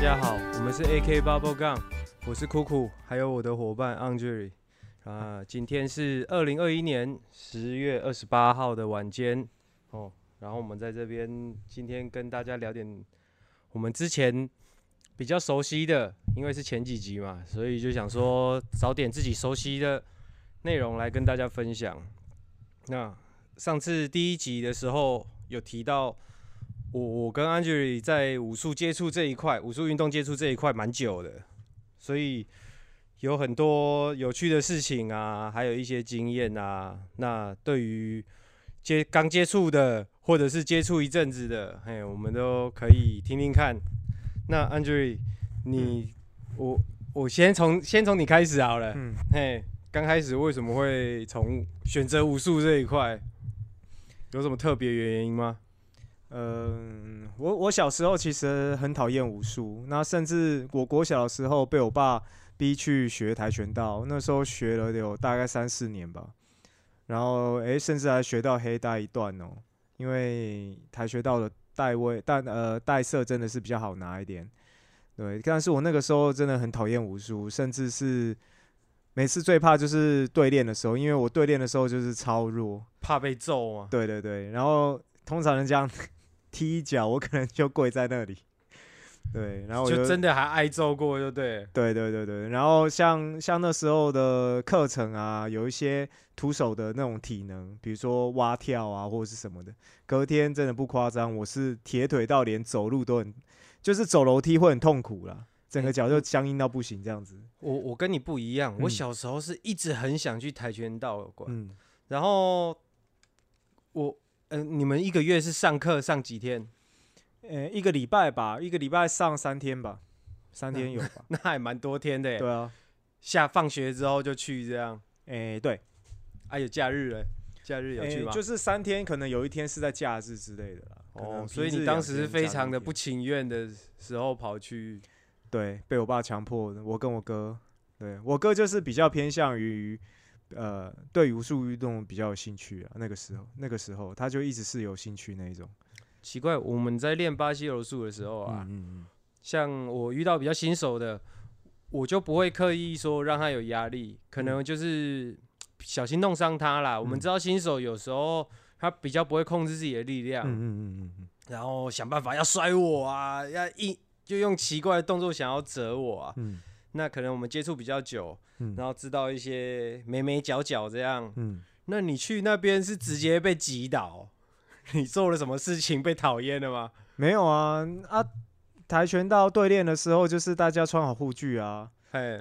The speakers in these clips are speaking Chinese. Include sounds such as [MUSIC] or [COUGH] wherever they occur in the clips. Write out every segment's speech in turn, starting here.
大家好，我们是 AK Bubble Gun，我是酷酷，还有我的伙伴 Angery。啊，今天是二零二一年十月二十八号的晚间哦，然后我们在这边今天跟大家聊点我们之前比较熟悉的，因为是前几集嘛，所以就想说找点自己熟悉的内容来跟大家分享。那上次第一集的时候有提到。我我跟 Angela 在武术接触这一块，武术运动接触这一块蛮久的，所以有很多有趣的事情啊，还有一些经验啊。那对于接刚接触的，或者是接触一阵子的，嘿，我们都可以听听看。那 Angela，你我我先从先从你开始好了。嗯，嘿，刚开始为什么会从选择武术这一块？有什么特别原因吗？嗯，我我小时候其实很讨厌武术，那甚至我国小的时候被我爸逼去学跆拳道，那时候学了有大概三四年吧，然后诶，甚至还学到黑带一段哦，因为跆拳道的带位但呃带色真的是比较好拿一点，对，但是我那个时候真的很讨厌武术，甚至是每次最怕就是对练的时候，因为我对练的时候就是超弱，怕被揍啊，对对对，然后通常人这样。踢一脚，我可能就跪在那里。[LAUGHS] 对，然后就真的还挨揍过，就对。对对对对，然后像像那时候的课程啊，有一些徒手的那种体能，比如说蛙跳啊，或者是什么的。隔天真的不夸张，我是铁腿到连走路都很，就是走楼梯会很痛苦啦，整个脚就僵硬到不行这样子。我我跟你不一样，我小时候是一直很想去跆拳道馆，嗯，然后我。嗯，你们一个月是上课上几天？呃，一个礼拜吧，一个礼拜上三天吧，三天有吧？[LAUGHS] 那还蛮多天的。对啊，下放学之后就去这样。哎，对。还有假日嘞？假日有去吗？就是三天，可能有一天是在假日之类的啦。哦，所以你当时是非常的不情愿的时候跑去。对，被我爸强迫的。我跟我哥，对我哥就是比较偏向于。呃，对武术运动比较有兴趣啊。那个时候，那个时候他就一直是有兴趣那一种。奇怪，我们在练巴西柔术的时候啊，嗯嗯像我遇到比较新手的，我就不会刻意说让他有压力，可能就是小心弄伤他啦。我们知道新手有时候他比较不会控制自己的力量，嗯嗯嗯嗯然后想办法要摔我啊，要一就用奇怪的动作想要折我啊。嗯。那可能我们接触比较久，然后知道一些眉眉角角这样。嗯，那你去那边是直接被挤倒？你做了什么事情被讨厌了吗？[LAUGHS] 没有啊啊！跆拳道对练的时候，就是大家穿好护具啊。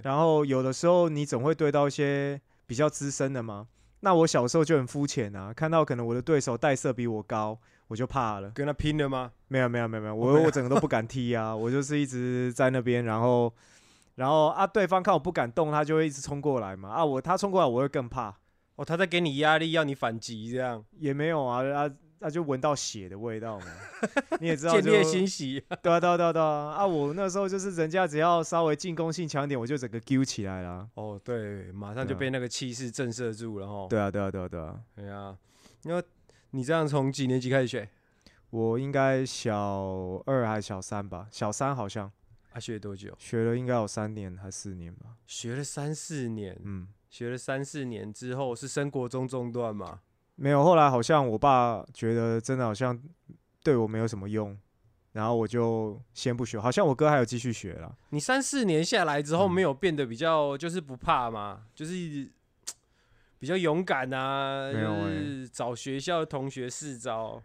然后有的时候你总会对到一些比较资深的嘛。那我小时候就很肤浅啊，看到可能我的对手带色比我高，我就怕了，跟他拼了吗？没有没有没有没有，我我整个都不敢踢啊，我就是一直在那边，然后。然后啊，对方看我不敢动，他就会一直冲过来嘛。啊，我他冲过来，我会更怕。哦，他在给你压力，要你反击，这样也没有啊啊，那就闻到血的味道嘛。[LAUGHS] 你也知道，见猎欣喜。对啊，对啊，对啊，对啊。啊，我那时候就是人家只要稍微进攻性强点，我就整个揪起来了。哦，对，马上就被那个气势震慑住了哈。对啊，对啊，对啊，对啊。对啊，因为你这样从几年级开始学？我应该小二还是小三吧？小三好像。啊，学了多久？学了应该有三年还四年吧。学了三四年，嗯，学了三四年之后是生活中中断吗？没有，后来好像我爸觉得真的好像对我没有什么用，然后我就先不学。好像我哥还有继续学了。你三四年下来之后没有变得比较就是不怕吗？就是比较勇敢啊？没有找学校同学试招。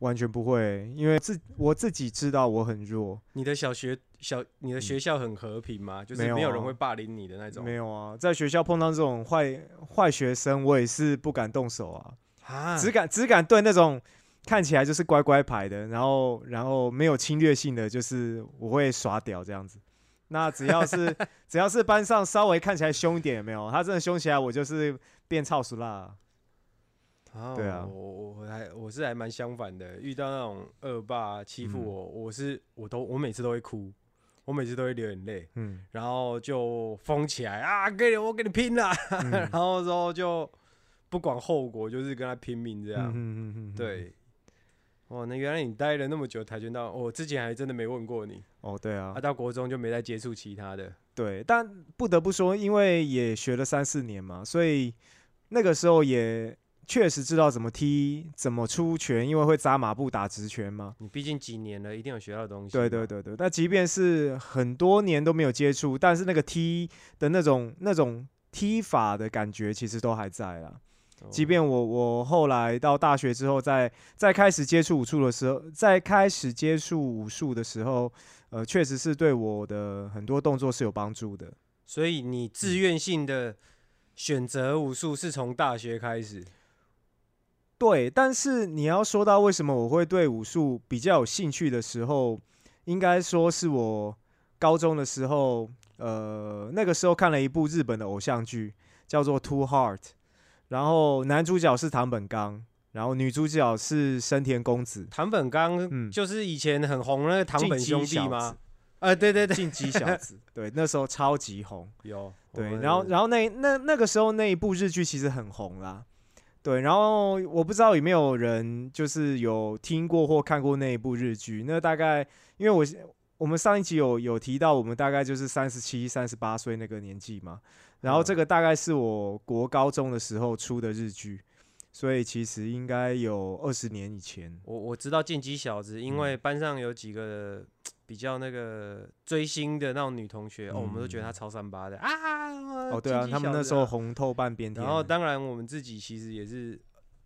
完全不会，因为自我自己知道我很弱。你的小学小，你的学校很和平吗？就是没有人会霸凌你的那种。没有啊，在学校碰到这种坏坏学生，我也是不敢动手啊。啊，只敢只敢对那种看起来就是乖乖牌的，然后然后没有侵略性的，就是我会耍屌这样子。那只要是 [LAUGHS] 只要是班上稍微看起来凶一点，有没有？他真的凶起来，我就是变操熟啦。对啊，我我还我是还蛮相反的，遇到那种恶霸欺负我，我是我都我每次都会哭，我每次都会流眼泪，嗯，然后就疯起来啊，给你我跟你拼了，[LAUGHS] 然后之后就不管后果，就是跟他拼命这样，嗯嗯嗯，对，哦，那原来你待了那么久跆拳道，我、之前还真的没问过你，哦，对啊。啊，，到国中就没再接触其他的。对，但不得不说，因为也学了三四年嘛，所以那个时候也确实知道怎么踢、怎么出拳，因为会扎马步打直拳嘛。你毕竟几年了，一定有学到东西。对对，对对，那即便是很多年都没有接触，但是那个踢的那种那种踢法的感觉，其实都还在啦。哦即便我我后来到大学之后再，再开始接触武术的时候，在开始接触武术的时候，呃，确实是对我的很多动作是有帮助的。所以你自愿性的选择武术是从大学开始。对，但是你要说到为什么我会对武术比较有兴趣的时候，应该说是我高中的时候，呃，那个时候看了一部日本的偶像剧，叫做《Two Heart》，然后男主角是唐本刚，然后女主角是生田公子，唐本刚嗯就是以前很红那个唐本兄弟吗？呃，对对对，进击小子，对，那时候超级红。有。对，然后然后那那那个时候那一部日剧其实很红啦，对，然后我不知道有没有人就是有听过或看过那一部日剧，那大概因为我我们上一集有有提到我们大概就是三十七、三十八岁那个年纪嘛，然后嗯。这个大概是我国高中的时候出的日剧，所以其实应该有二十年以前。我我知道进击小子，因嗯为班上有几个比较那个追星的那种女同学，哦，我们都觉得她超三八的啊。哦，对啊，他们那时候红透半边天。然后当然我们自己其实也是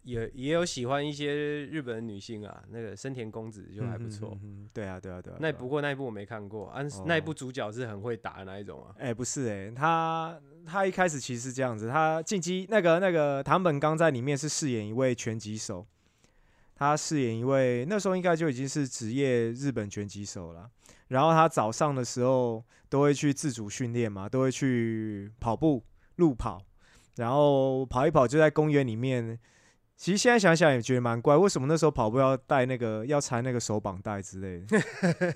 也也有喜欢一些日本的女性啊，那个森田公子就还不错。嗯嗯嗯嗯对啊，对啊，对啊。那不过那一部我没看过，啊，那一部主角是很会打的那一种啊。哎、不是哎、他他一开始其实是这样子，他进击那个那个唐本刚在里面是饰演一位拳击手，他饰演一位那时候应该就已经是职业日本拳击手了。然后他早上的时候都会去自主训练嘛，都会去跑步路跑，然后跑一跑就在公园里面。其实现在想想也觉得蛮怪，为什么那时候跑步要带那个要缠那个手绑带之类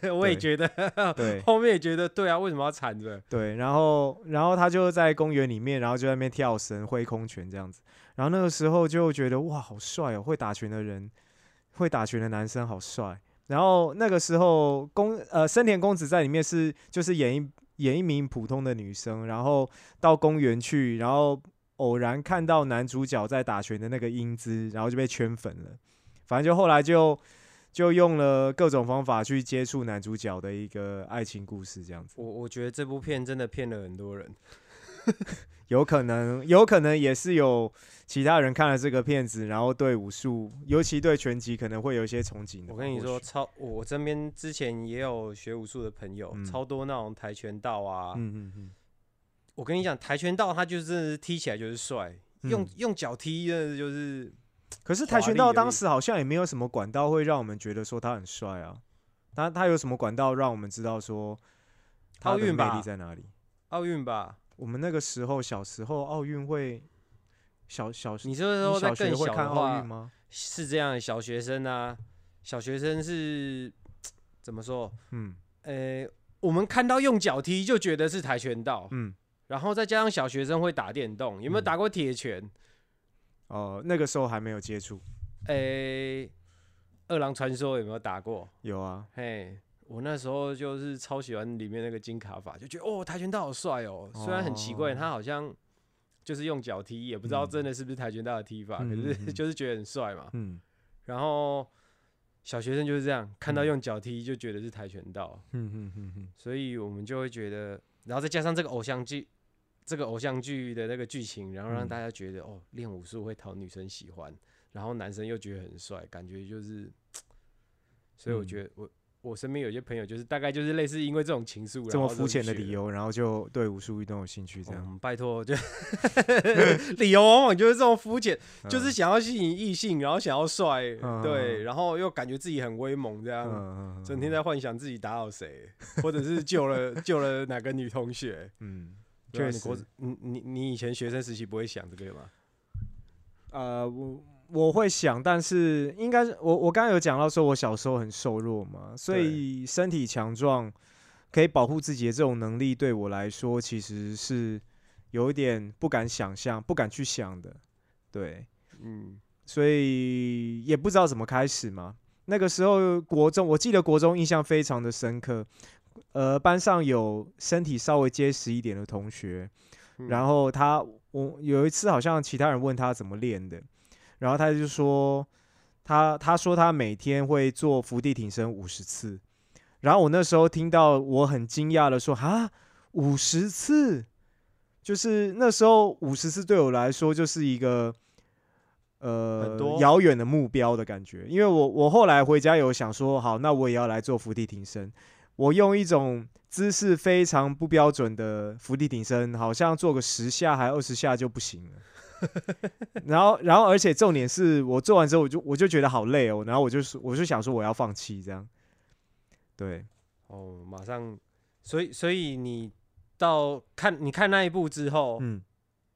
的？[LAUGHS] 我也觉得，对，[LAUGHS] 后面也觉得对啊，为什么要缠着？对，然后然后他就在公园里面，然后就在那边跳绳、挥空拳这样子。然后那个时候就觉得哇，好帅哦！会打拳的人，会打拳的男生好帅。然后那个时候公呃森田公子在里面是就是演一演一名普通的女生，然后到公园去，然后偶然看到男主角在打拳的那个英姿，然后就被圈粉了。反正就后来就就用了各种方法去接触男主角的一个爱情故事，这样子。我我觉得这部片真的骗了很多人。[LAUGHS] 有可能，有可能也是有其他人看了这个片子，然后对武术，尤其对拳击可能会有一些憧憬的。我跟你说，超我我身边之前也有学武术的朋友，嗯超多那种跆拳道啊。嗯嗯嗯，我跟你讲，跆拳道它就是踢起来就是帅，用嗯用脚踢真的就是可是跆拳道当时好像也没有什么管道会让我们觉得说他很帅啊。他他有什么管道让我们知道说他的魅奥运在哪里？奥运吧。我们那个时候小时候奥运会，小小你这时候在你小学更小的会看奥运，吗？是这样，小学生啊，小学生是怎么说？嗯呃，我们看到用脚踢就觉得是跆拳道，嗯，然后再加上小学生会打电动，有没有嗯打过铁拳？哦、那个时候还没有接触，诶、二郎传说有没有打过？有啊，嘿，我那时候就是超喜欢里面那个金卡法，就觉得哦，跆拳道好帅哦。虽然很奇怪，哦他好像就是用脚踢，也不知道嗯真的是不是跆拳道的踢法，嗯可是就是觉得很帅嘛。嗯然后小学生就是这样，看到嗯用脚踢就觉得是跆拳道，嗯嗯嗯嗯，所以我们就会觉得，然后再加上这个偶像剧。这个偶像剧的那个剧情，然后让嗯。大家觉得、哦，练武术会讨女生喜欢，然后男生又觉得很帅，感觉就是，所以我嗯。觉得我我身边有些朋友就是大概就是类似因为这种情愫，这么肤浅的理由，然后就对武术运动有兴趣，这样、嗯，拜托，就 [LAUGHS] 理由往往就是这么肤浅，就是嗯。想要吸引异性，然后想要帅，嗯对，然后又感觉自己很威猛，这嗯样，整天在幻想自己打倒谁，或者是救了 [LAUGHS] 救了哪个女同学。嗯，对啊确实你国你你你以前学生时期不会想这个吗？呃，我我会想，但是应该是我我刚刚有讲到说，我小时候很瘦弱嘛，所以身体强壮可以保护自己的这种能力，对我来说其实是有一点不敢想象、不敢去想的，对，嗯，所以也不知道怎么开始嘛。那个时候国中，我记得国中印象非常的深刻。呃，班上有身体稍微结实一点的同学，嗯。然后他我有一次好像其他人问他怎么练的，然后他就说他他说他每天会做伏地挺身五十次，然后我那时候听到我很惊讶的说啊五十次，就是那时候五十次对我来说就是一个呃遥远的目标的感觉，因为我我后来回家有想说好，那我也要来做伏地挺身，我用一种姿势非常不标准的伏地挺身，好像做个十下还二十下就不行了。[LAUGHS] 然后，然后，而且重点是我做完之后，我就我就觉得好累哦，然后我就说，我就想说我要放弃这样。对，哦，马上，所以所以你到看你看那一步之后，嗯，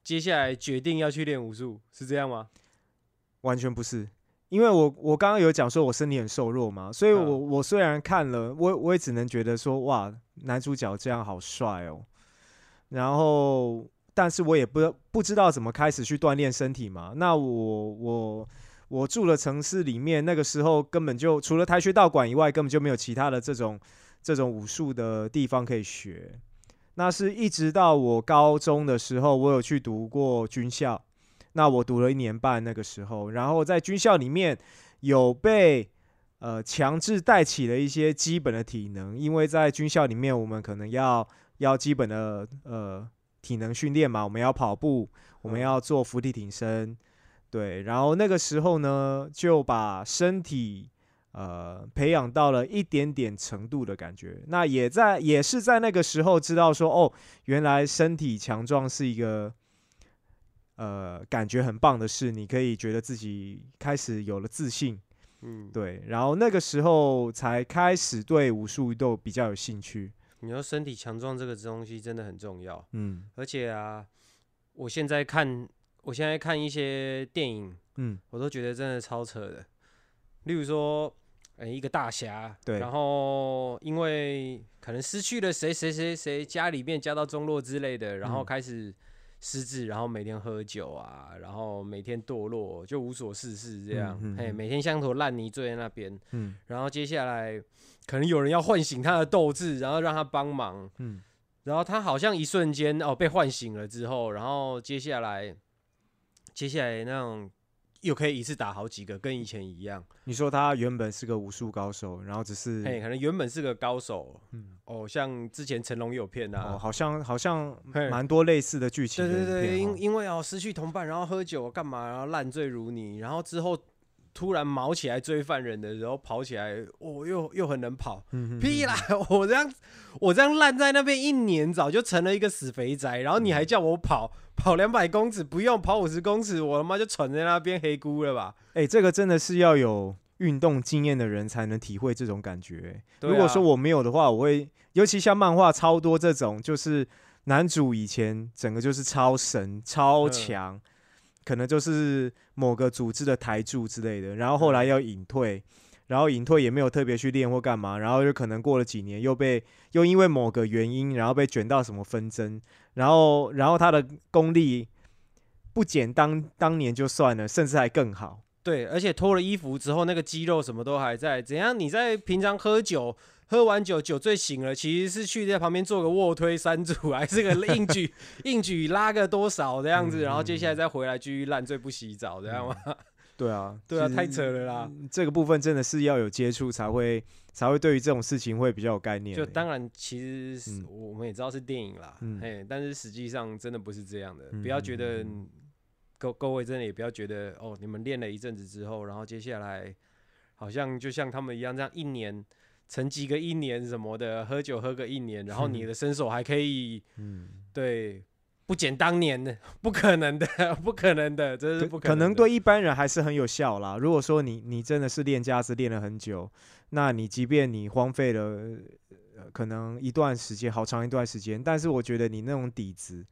接下来决定要去练武术，是这样吗？完全不是，因为我我刚刚有讲说我身体很瘦弱嘛，所以我嗯我虽然看了，我我也只能觉得说哇，男主角这样好帅哦，然后但是我也不不知道怎么开始去锻炼身体嘛。那我我我住的城市里面，那个时候根本就除了跆拳道馆以外，根本就没有其他的这种这种武术的地方可以学。那是一直到我高中的时候，我有去读过军校。那我读了一年半，那个时候，然后在军校里面有被呃强制带起了一些基本的体能，因为在军校里面，我们可能要要基本的呃体能训练嘛，我们要跑步，我们嗯要做伏地挺身，对，然后那个时候呢，就把身体呃培养到了一点点程度的感觉。那也在也是在那个时候知道说，哦，原来身体强壮是一个呃感觉很棒的是，你可以觉得自己开始有了自信，嗯，对，然后那个时候才开始对武术都比较有兴趣。你说身体强壮这个东西真的很重要，嗯。而且啊，我现在看我现在看一些电影，嗯。我都觉得真的超扯的。例如说，呃、一个大侠，对。然后因为可能失去了谁谁谁谁家里面家道中落之类的，然后嗯。开始失智，然后每天喝酒啊，然后每天堕落，就无所事事这样，嘿，嗯嗯嗯。每天像坨烂泥醉在那边，嗯。然后接下来可能有人要唤醒他的斗志，然后让他帮忙，嗯。然后他好像一瞬间哦被唤醒了之后，然后接下来接下来那种又可以一次打好几个，跟以前一样。你说他原本是个武术高手，然后只是嘿，可能原本是个高手，嗯哦，像之前成龙有片啊，哦，好像好像蛮多类似的剧情对对对，因因为哦失去同伴，然后喝酒干嘛，然后烂醉如泥，然后之后突然毛起来追犯人的时候跑起来，哦又又很能跑，嗯屁啦！我这样我这样烂在那边一年，早就成了一个死肥宅。然后你还叫我跑跑两百公尺，不用跑五十公尺，我他妈就喘在那边黑咕了吧？哎、这个真的是要有运动经验的人才能体会这种感觉如果说我没有的话，我会，尤其像漫画超多这种，就是男主以前整个就是超神、超嗯强，可能就是某个组织的台柱之类的，然后后来要隐退。然后隐退也没有特别去练或干嘛，然后就可能过了几年又被又因为某个原因，然后被卷到什么纷争，然后然后他的功力不减当当年就算了，甚至还更好。对，而且脱了衣服之后，那个肌肉什么都还在。怎样？你在平常喝酒，喝完酒酒醉醒了，其实是去在旁边做个卧推三组，还是个硬举 [LAUGHS] 硬举拉个多少这样子，嗯然后接下来再回来继续烂醉不洗澡，这样吗？[LAUGHS] 对啊，对啊，太扯了啦。这个部分真的是要有接触才会才会对于这种事情会比较有概念欸。就当然，其实我们也知道是电影啦，嗯哎、但是实际上真的不是这样的。嗯不要觉得嗯各各位真的也不要觉得哦，你们练了一阵子之后，然后接下来好像就像他们一样，这样一年沉寂个一年什么的，喝酒喝个一年，然后你的身手还可以嗯，对不减当年的，不可能的，[LAUGHS] 不可能的，这是不可能可能对一般人还是很有效啦。如果说你你真的是练家子练了很久，那你即便你荒废了、呃、可能一段时间，好长一段时间，但是我觉得你那种底子。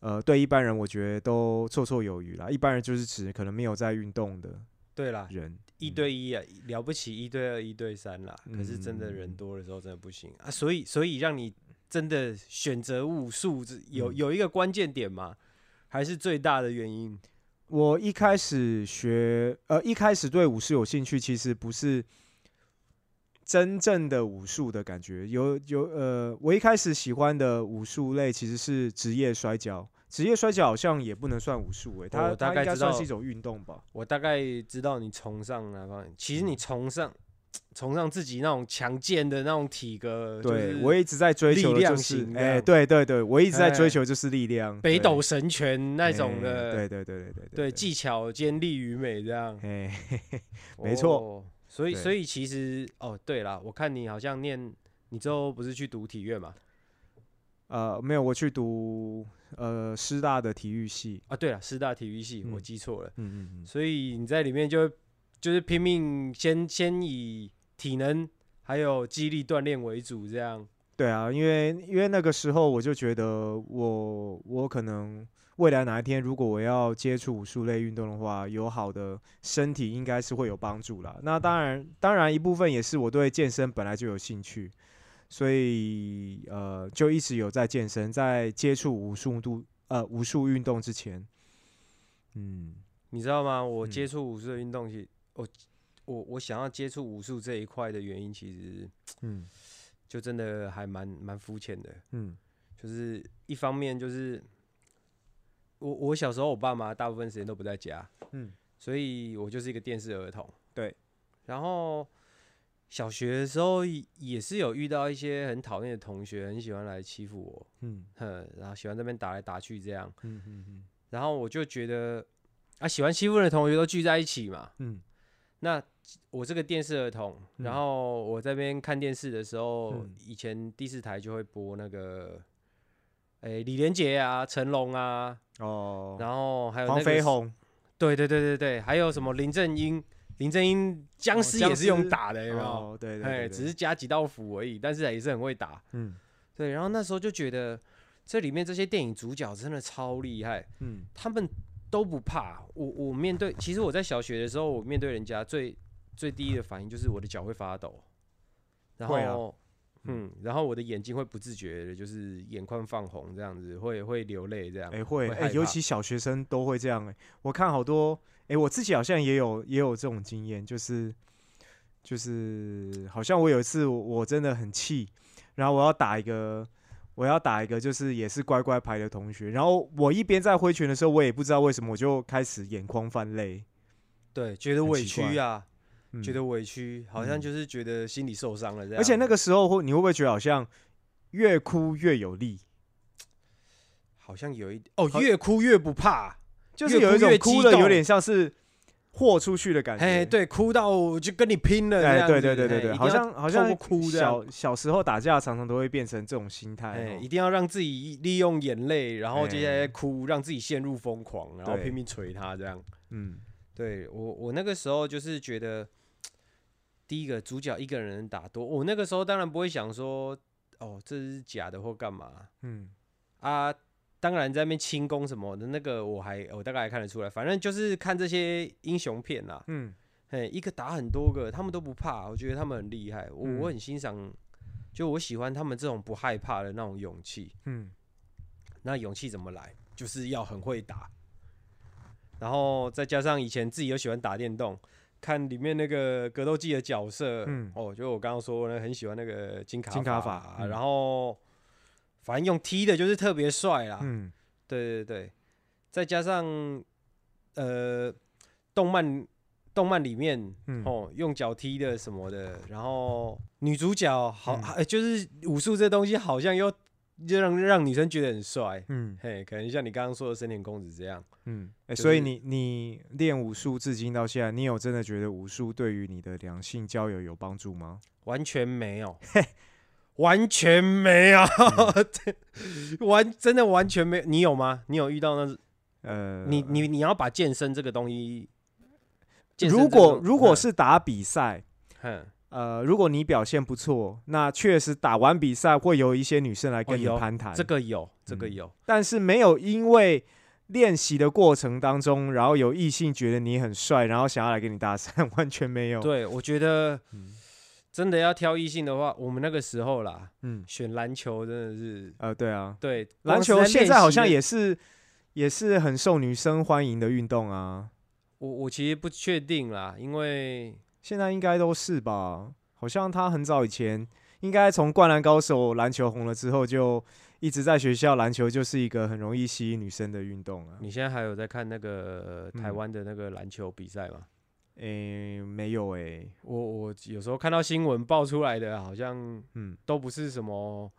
呃，对一般人我觉得都绰绰有余啦。一般人就是指可能没有在运动的对啦，人，一嗯对一啊，了不起一对二、一对三啦。可是真的人嗯多的时候真的不行啊，所以所以让你真的选择武术，这有嗯有一个关键点嘛，还是最大的原因。我一开始学，呃，一开始对武术有兴趣，其实不是真正的武术的感觉。有有呃，我一开始喜欢的武术类其实是职业摔跤。职业摔跤好像也不能算武术诶，它我大概知道应该算是一种运动吧。我大概知道你崇尚哪方面，其实嗯你崇尚崇尚自己那种强健的那种体格，就是对我一直在追求力量的就是型，哎、样对对对，我一直在追哎求就是力量，对北斗神拳那种哎的，对对对对对对，技巧兼力与美这样，哎，[LAUGHS] [LAUGHS] 没错哦。所以所以其实哦，对啦，我看你好像念，你之后不是去读体院嘛？呃，没有，我去读呃师大的体育系，啊，对了，师大体育系，我嗯记错了。嗯嗯嗯，所以你在里面就就是拼命先先以体能还有肌力锻炼为主，这样。对啊，因为因为那个时候我就觉得我我可能未来哪一天如果我要接触武术类运动的话，有好的身体应该是会有帮助啦。那当然当然一部分也是我对健身本来就有兴趣，所以呃就一直有在健身，在接触武术度呃武术运动之前，嗯你知道吗？我嗯接触武术的运动，其实我我我想要接触武术这一块的原因，其实嗯 [TSK] 就真的还蛮蛮肤浅的。嗯就是一方面就是我我小时候我爸妈大部分时间都不在家，嗯所以我就是一个电视儿童。对，然后小学的时候也也是有遇到一些很讨厌的同学，很喜欢来欺负我，嗯。哼，然后喜欢这边打来打去这样，嗯嗯嗯。然后我就觉得啊，喜欢欺负人的同学都聚在一起嘛，嗯。那我这个电视儿童，嗯然后我这边看电视的时候，嗯以前第四台就会播那个，诶、李连杰啊、成龙啊，哦，然后还有那黄飞鸿，对对对对对，还有什么林正英，林正英僵尸也是用打的，有没有？哦，对对只是加几道符而已，但是也是很会打。嗯对，然后那时候就觉得这里面这些电影主角真的超厉害，嗯他们都不怕。我我面对，其实我在小学的时候，我面对人家最最第一的反应就是我的脚会发抖，然后嗯，然后我的眼睛会不自觉的，就是眼眶放红这样子，会会流泪这样。哎、会哎、尤其小学生都会这样哎、我看好多哎、我自己好像也有也有这种经验，就是就是好像我有一次我我真的很气，然后我要打一个我要打一个就是也是乖乖牌的同学，然后我一边在挥拳的时候，我也不知道为什么我就开始眼眶泛泪，对，觉得委屈啊，嗯觉得委屈，好像嗯就是觉得心里受伤了这样。而且那个时候会你会不会觉得好像越哭越有力？好像有一哦，越哭越不怕。就是有一种哭的有点像是豁出去的感觉，哎，对，哭到我就跟你拼了这哎，样。对对对对对，好像好像哭这样。小小时候打架常常都会变成这种心态。一定要让自己利用眼泪，然后接下来哎哭，让自己陷入疯狂，然后拼命捶他这样。嗯对我，我那个时候就是觉得，第一个主角一个人打多，我那个时候当然不会想说，哦，这是假的或干嘛嗯啊。当然在那边轻功什么的，那个我还我大概还看得出来，反正就是看这些英雄片啦，嗯。嘿，一个打很多个，他们都不怕，我觉得他们很厉害，我、我嗯很欣赏，就我喜欢他们这种不害怕的那种勇气。嗯。那勇气怎么来？就是要很会打，然后再加上以前自己又喜欢打电动，看里面那个格斗技的角色，嗯。哦，就我刚刚说呢，很喜欢那个金卡金卡法然后反正用踢的就是特别帅啦，嗯。对对对，再加上呃，动漫动漫里面、嗯。哦，用脚踢的什么的，[LAUGHS] 然后女主角好、就是武术这东西好像又就让让女生觉得很帅，嗯。嘿，可能像你刚刚说的森田公子这样，嗯，哎，就是所以你你练武术至今到现在，你有真的觉得武术对于你的两性交友有帮助吗？完全没有，[LAUGHS] 完全没有，[LAUGHS] 完真的完全没有，你有吗？你有遇到那？呃，你你你要把健身这个东西，如果如果嗯是打比赛，哼呃，如果你表现不错，那确实打完比赛会有一些女生来跟你有攀谈，这个有，这个嗯有，但是没有因为练习的过程当中，然后有异性觉得你很帅，然后想要来跟你搭讪，[LAUGHS] 完全没有。，对，我觉得嗯真的要挑异性的话，我们那个时候啦，嗯，选篮球真的是呃，对啊，对篮球现在好像也是也是很受女生欢迎的运动啊。我我其实不确定啦，因为现在应该都是吧？好像他很早以前，应该从《灌篮高手》篮球红了之后，就一直在学校篮球就是一个很容易吸引女生的运动啊。你现在还有在看那个台嗯湾的那个篮球比赛吗？诶、没有诶、我我有时候看到新闻爆出来的，好像嗯，都不是什么，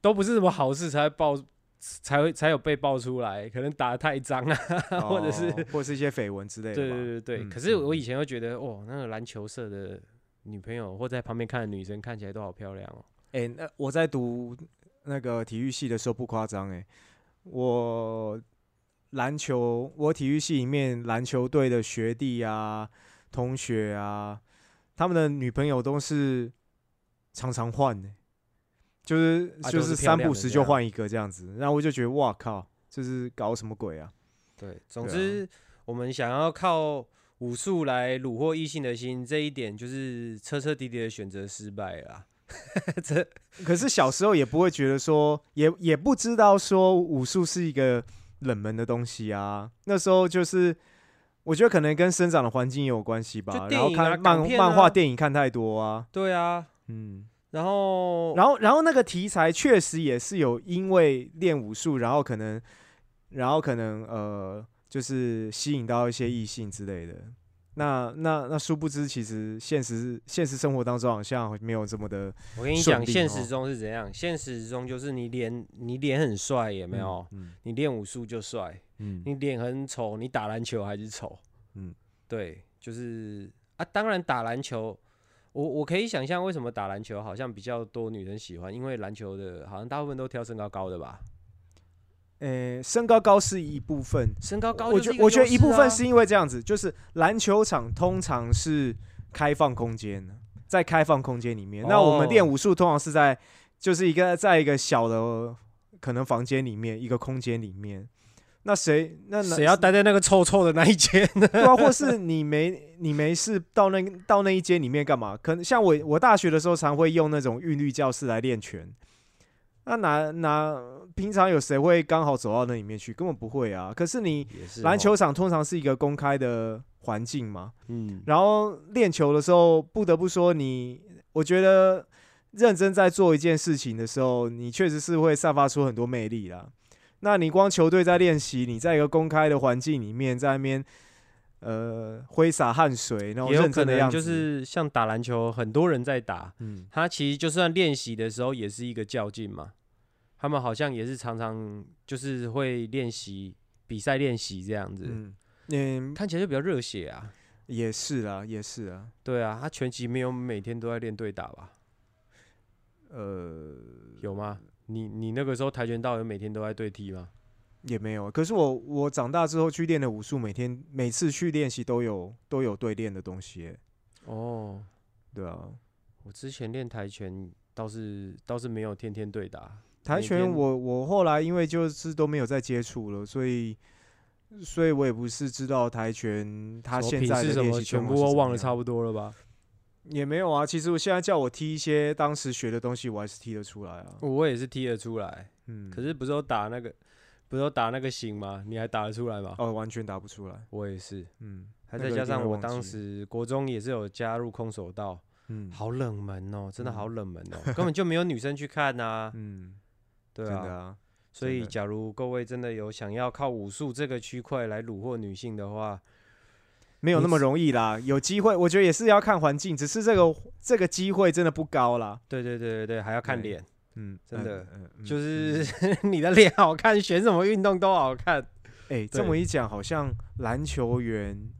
都不是什么好事才会爆，才会才有被爆出来，可能打的太脏啊，[LAUGHS] 或者是哦或者是一些绯闻之类的吧。对对对对。嗯可是我嗯以前会觉得，哦，那个篮球社的女朋友或在旁边看的女生看起来都好漂亮哦。哎、那我在读那个体育系的时候不夸张哎，我篮球，我体育系里面篮球队的学弟啊、同学啊，他们的女朋友都是常常换的，就是、啊就是三不时就换一个这样子，然后我就觉得哇靠，这是搞什么鬼啊？对，总之我们想要靠武术来虏获异性的心，这一点就是彻彻底底的选择失败了啦。[LAUGHS] 这可是小时候也不会觉得说，也也不知道说武术是一个冷门的东西啊。那时候就是，我觉得可能跟生长的环境也有关系吧。然后看漫、漫画、啊电影看太多啊，对啊，嗯。然后然后，然后那个题材确实也是有因为练武术，然后可能，然后可能呃，就是吸引到一些异性之类的。那那那殊不知，其实现实现实生活当中好像没有这么的我跟你讲，现实中是怎样？现实中就是你脸你脸很帅，也没有？嗯你练武术就帅，嗯你脸很丑，你打篮球还是丑。嗯，对，就是啊，当然打篮球，我我可以想象为什么打篮球好像比较多女生喜欢，因为篮球的好像大部分都挑身高高的吧？呃，身高高是一部分，身高高我觉我觉得一部分是因为这样子，就是篮球场通常是开放空间的，在开放空间里面，那我们练哦武术通常是在就是一个在一个小的可能房间里面一个空间里面，那谁那那谁要待在那个臭臭的那一间呢？对啊，或是 [LAUGHS] 你没你没事到那到那一间里面干嘛？可能像我我大学的时候常会用那种韵律教室来练拳。那哪哪平常有谁会刚好走到那里面去？根本不会啊！可是你篮哦球场通常是一个公开的环境嘛，嗯，然后练球的时候，不得不说你，我觉得认真在做一件事情的时候，你确实是会散发出很多魅力啦。那你光球队在练习，你在一个公开的环境里面，在那边呃挥洒汗水，然后也有认可能就真的样子，是像打篮球，很多人在打，嗯，他其实就算练习的时候也是一个较劲嘛。他们好像也是常常就是会练习比赛练习这样子，嗯嗯，看起来就比较热血啊。也是啊，也是啊，对啊，他拳击没有每天都在练对打吧？呃，有吗？你你那个时候跆拳道有每天都在对踢吗？也没有。可是我我长大之后去练的武术，每天每次去练习都有都有对练的东西耶，哦，对啊。我之前练跆拳倒是倒是没有天天对打，跆拳我我后来因为就是都没有再接触了，所以所以我也不是知道跆拳它现在的练习么全部都忘了差不多了吧？也没有啊。其实我现在叫我踢一些当时学的东西，我还是踢得出来啊。我也是踢得出来，嗯，可是不是都打那个，不是都打那个形吗？你还打得出来吗？哦，完全打不出来。我也是，嗯，还再加上我当时国中也是有加入空手道，嗯好冷门哦，真的嗯好冷门哦，[LAUGHS] 根本就没有女生去看呐、嗯，对啊，所以假如各位真的有想要靠武术这个区块来虏获女性的话，没有那么容易啦。有机会，我觉得也是要看环境，只是这个这个机会真的不高啦。对对对对对，还要看脸，嗯，真的嗯，嗯就嗯是 [LAUGHS] 你的脸好看，选什么运动都好看。哎、这么一讲，好像篮球员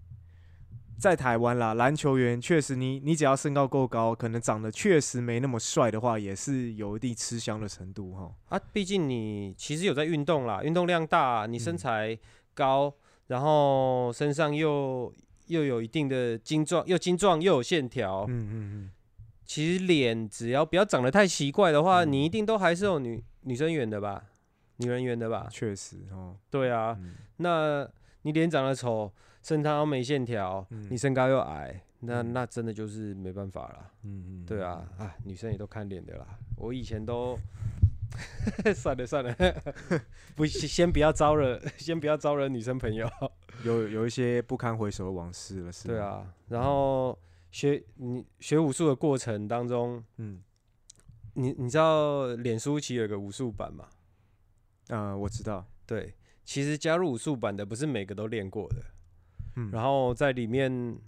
在台湾啦，篮球员确实你，你只要身高够高，可能长得确实没那么帅的话，也是有一定吃香的程度哈。啊，毕竟你其实有在运动啦，运动量大，你身嗯材高，然后身上又又有一定的精壮，又精壮又有线条。嗯嗯嗯其实脸只要不要长得太奇怪的话，嗯你一定都还是有女女生缘的吧，女人缘的吧嗯，？确实哦。对啊，嗯那你脸长得丑，身材又没线条，嗯你身高又矮，那嗯那真的就是没办法了。嗯嗯，对啊，啊，女生也都看脸的啦。我以前都算 [LAUGHS] 了算了，[LAUGHS] 不先不要招惹，[LAUGHS] 先不要招惹女生朋友。有有一些不堪回首的往事了，是吗对，啊，然后学你学武术的过程当中，嗯，你你知道脸书其实有个武术版嘛？呃，我知道，对，其实加入武术版的不是每个都练过的，嗯，然后在里面，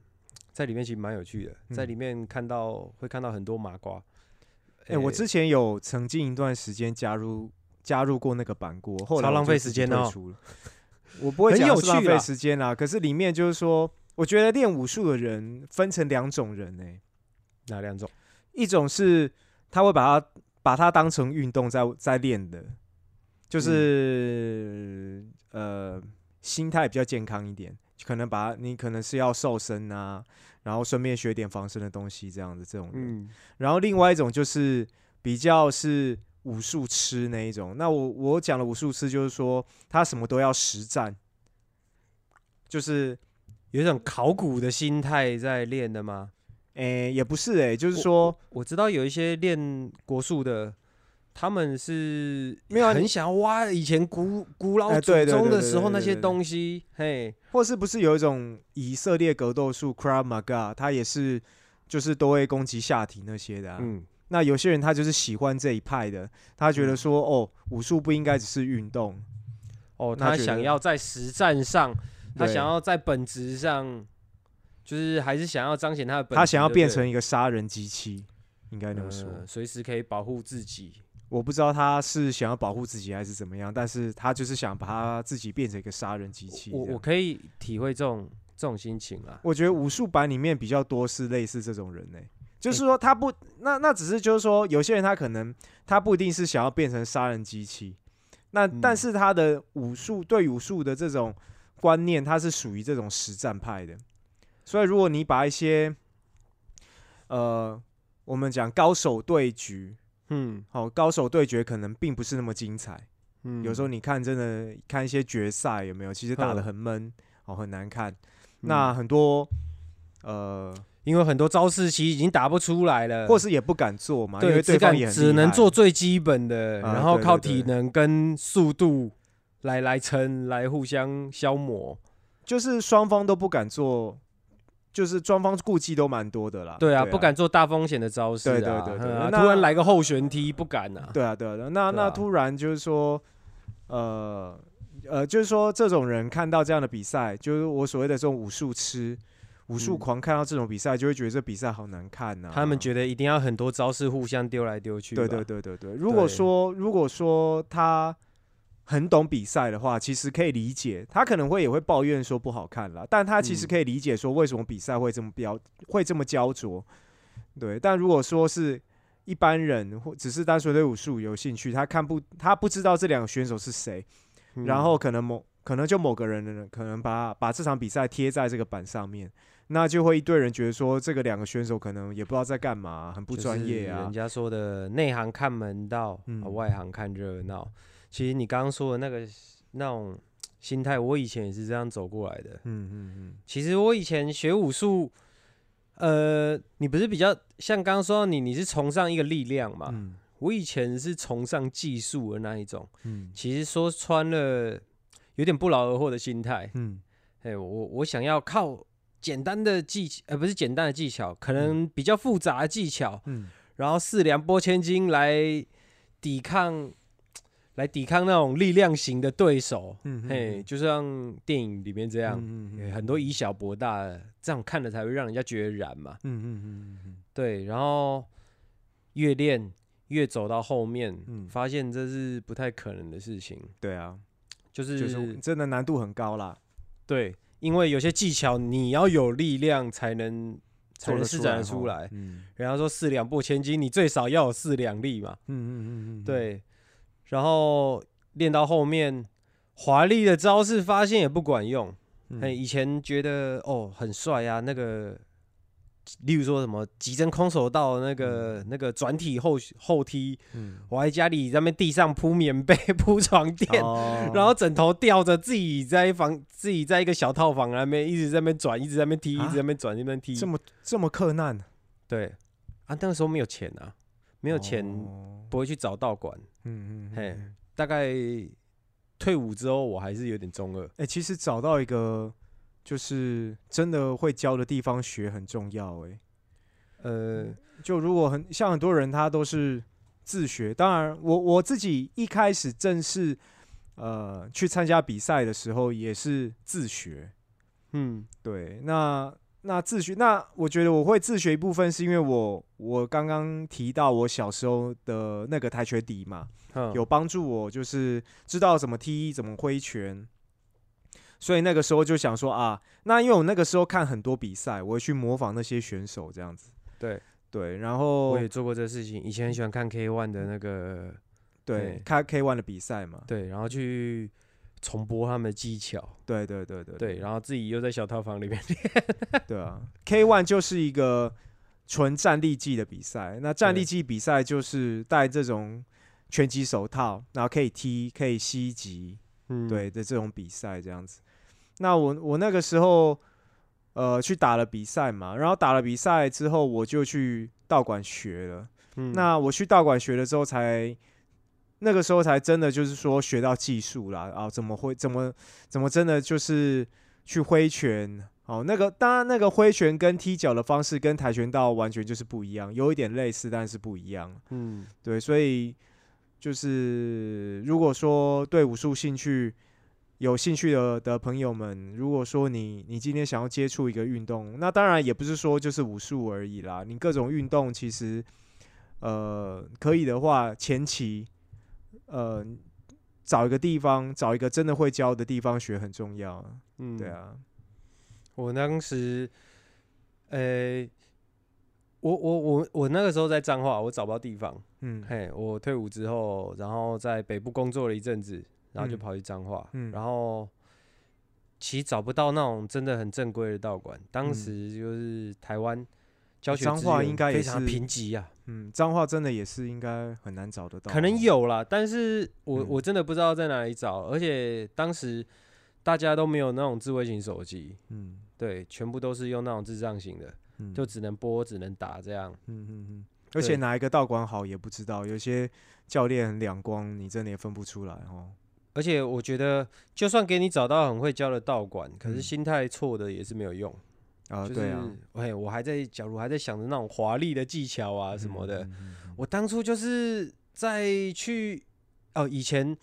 在里面其实蛮有趣的，在嗯里面看到会看到很多麻瓜。哎、我之前有曾经一段时间加入加入过那个版过，后来超浪费时间哦。我不会很讲是浪费有趣啦时间啦，可是里面就是说，我觉得练武术的人分成两种人呢、哪两种？一种是他会把它把它当成运动在在练的，就是、呃心态比较健康一点，可能把它你可能是要瘦身啊，然后顺便学点防身的东西这样子这种人。嗯，然后另外一种就是比较是武术痴那一种。那我我讲的武术吃就是说他什么都要实战，就是有一种考古的心态在练的吗？诶、也不是诶、就是说我知道有一些练国术的，他们是没有很想要挖以前古古老祖宗的时候那些东西，嘿，或是不是有一种以色列格斗术 Krav Maga，他也是就是都会攻击下体那些的、啊。嗯，那有些人他就是喜欢这一派的，他觉得嗯。说、哦，武术不应该只是运动，哦，他想要在实战上，他想要在本质上，就是还是想要彰显他的本，他想要变成一个杀人机器，应该那么说。呃随时可以保护自己。我不知道他是想要保护自己还是怎么样，但是他就是想把他自己变成一个杀人机器。我我可以体会这种这种心情啊。我觉得武术版里面比较多是类似这种人呢、就是说他不那那只是就是说有些人他可能他不一定是想要变成杀人机器，那、嗯但是他的武术对武术的这种观念，它是属于这种实战派的，所以如果你把一些呃我们讲高手对局，嗯。好、高手对决可能并不是那么精彩。嗯，有时候你看真的看一些决赛有没有，其实打的嗯很闷哦，很难看。嗯。那很多呃，因为很多招式其实已经打不出来了，或是也不敢做嘛，因对，为只敢对方也很只能做最基本的，啊然后靠体能跟速度来来撑，来互相消磨。就是双方都不敢做，就是双方顾忌都蛮多的啦。对啊，不。敢做大风险的招式啊，对对对对嗯啊突然来个后旋踢，不敢啊。对啊，对啊，对啊那那突然就是说，呃呃，就是说这种人看到这样的比赛，就是我所谓的这种武术痴、武术嗯狂，看到这种比赛就会觉得这比赛好难看呐、他们觉得一定要很多招式互相丢来丢去吧。对对对对对，如果对说如果说他很懂比赛的话，其实可以理解，他可能会也会抱怨说不好看了，但他其实嗯可以理解说为什么比赛会这么标会这么焦灼。对，但如果说是一般人或只是单纯对武术有兴趣，他看不他不知道这两个选手是谁，嗯然后可能某可能就某个人呢，可能把把这场比赛贴在这个板上面，那就会一堆人觉得说这个两个选手可能也不知道在干嘛，很不专业啊人。家说的内行看门道，外行看热闹。其实你刚刚说的那个那种心态，我以前也是这样走过来的。嗯嗯嗯，其实我以前学武术，呃，你不是比较像刚刚说到你，你是崇尚一个力量嘛？嗯我以前是崇尚技术的那一种。嗯其实说穿了，有点不劳而获的心态。嗯哎，我我想要靠简单的技巧，呃，不是简单的技巧，可能比较复杂的技巧，嗯然后四两拨千斤来抵抗，来抵抗那种力量型的对手。嗯嘿，就像电影里面这样，很多以小博大的，这样看了才会让人家觉得燃嘛。嗯嗯嗯嗯对，然后越练越走到后面，嗯。发现这是不太可能的事情，对啊，就是就是真的难度很高啦，对，因为有些技巧你要有力量才能才能施展得出来。嗯。人家说四两拨千斤，你最少要有四两力嘛。嗯嗯嗯嗯，对，然后练到后面，华丽的招式发现也不管用。嗯，以前觉得哦很帅啊，那个，例如说什么急针空手道那个、那个转体后后踢，嗯，我在家里在那边地上铺棉被 [LAUGHS] 铺床垫。哦然后枕头吊着，自己在房，自己在一个小套房那边一直在那边转，一直在那边踢，一啊直在那边转，一直在那边踢。这么这么困难，对啊，那个时候没有钱啊，没有钱哦不会去找道馆。嗯嗯，嘿嗯。大概退伍之后，我还是有点中二。哎、其实找到一个就是真的会教的地方学很重要、哎，呃，就如果很像很多人他都是自学，当然我我自己一开始正式呃去参加比赛的时候也是自学，嗯。对，那那自学，那我觉得我会自学一部分是因为我我刚刚提到我小时候的那个跆拳底嘛，哼有帮助我，就是知道怎么踢，怎么挥拳。所以那个时候就想说啊，那因为我那个时候看很多比赛，我会去模仿那些选手这样子。对，对，然后我也做过这事情。以前很喜欢看 K One 的那个，对对看 K One 的比赛嘛，对，然后去重播他们的技巧，对对对对对，然后自己又在小套房里面练 [LAUGHS] 对啊，K One 就是一个纯站立技的比赛。那站立对技比赛就是戴这种拳击手套，然后可以踢、可以吸击，嗯，对的这种比赛这样子。那我我那个时候呃去打了比赛嘛，然后打了比赛之后，我就去道馆学了。嗯，那我去道馆学了之后才。那个时候才真的就是说学到技术啦，啊，怎么会，怎么怎么真的就是去挥拳，哦，那个当然那个挥拳跟踢脚的方式跟跆拳道完全就是不一样，有一点类似，但是不一样。嗯对，所以就是如果说对武术兴趣有兴趣的的朋友们，如果说你你今天想要接触一个运动，那当然也不是说就是武术而已啦，你各种运动其实呃可以的话，前期呃找一个地方，找一个真的会教的地方学很重要。嗯，对。啊，我当时，呃，我我我我那个时候在彰化，我找不到地方。嗯嘿，我退伍之后，然后在北部工作了一阵子，然后就嗯跑去彰化，嗯然后其实找不到那种真的很正规的道馆。当嗯时就是台湾教学彰资源化应该也非常是贫瘠啊，嗯，脏话真的也是应该很难找得到，可能，有啦，但是我、嗯我真的不知道在哪里找，而且当时大家都没有那种智慧型手机，嗯对，全部都是用那种智障型的，嗯，就只能播只能打这样。嗯嗯嗯，而且哪一个道馆好也不知道，有些教练很两光，你真的也分不出来哦。而且我觉得，就算给你找到很会教的道馆，可是嗯心态错的也是没有用。啊，就是对啊，，哎，我还在，假如还在想着那种华丽的技巧啊什么的，嗯，嗯嗯我当初就是在去哦，以前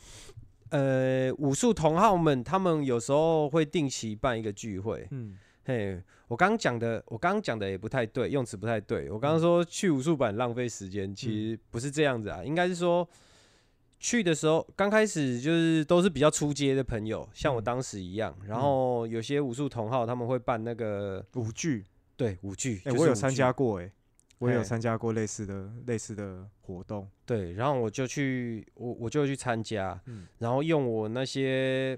呃武术同好们，他们有时候会定期办一个聚会。嗯嘿，我刚刚讲的，我刚刚讲的也不太对，用词不太对。我刚刚说去武术馆浪费时间，其实不是这样子啊，应该是说去的时候刚开始就是都是比较出街的朋友，像我嗯。当时一样。然后有些武术同好他们会办那个舞剧，对舞剧，哎，就是我有参加过，哎，我也有嘿。参加过类似的类似的活动，对，然后我就去，我我就去参加，嗯。然后用我那些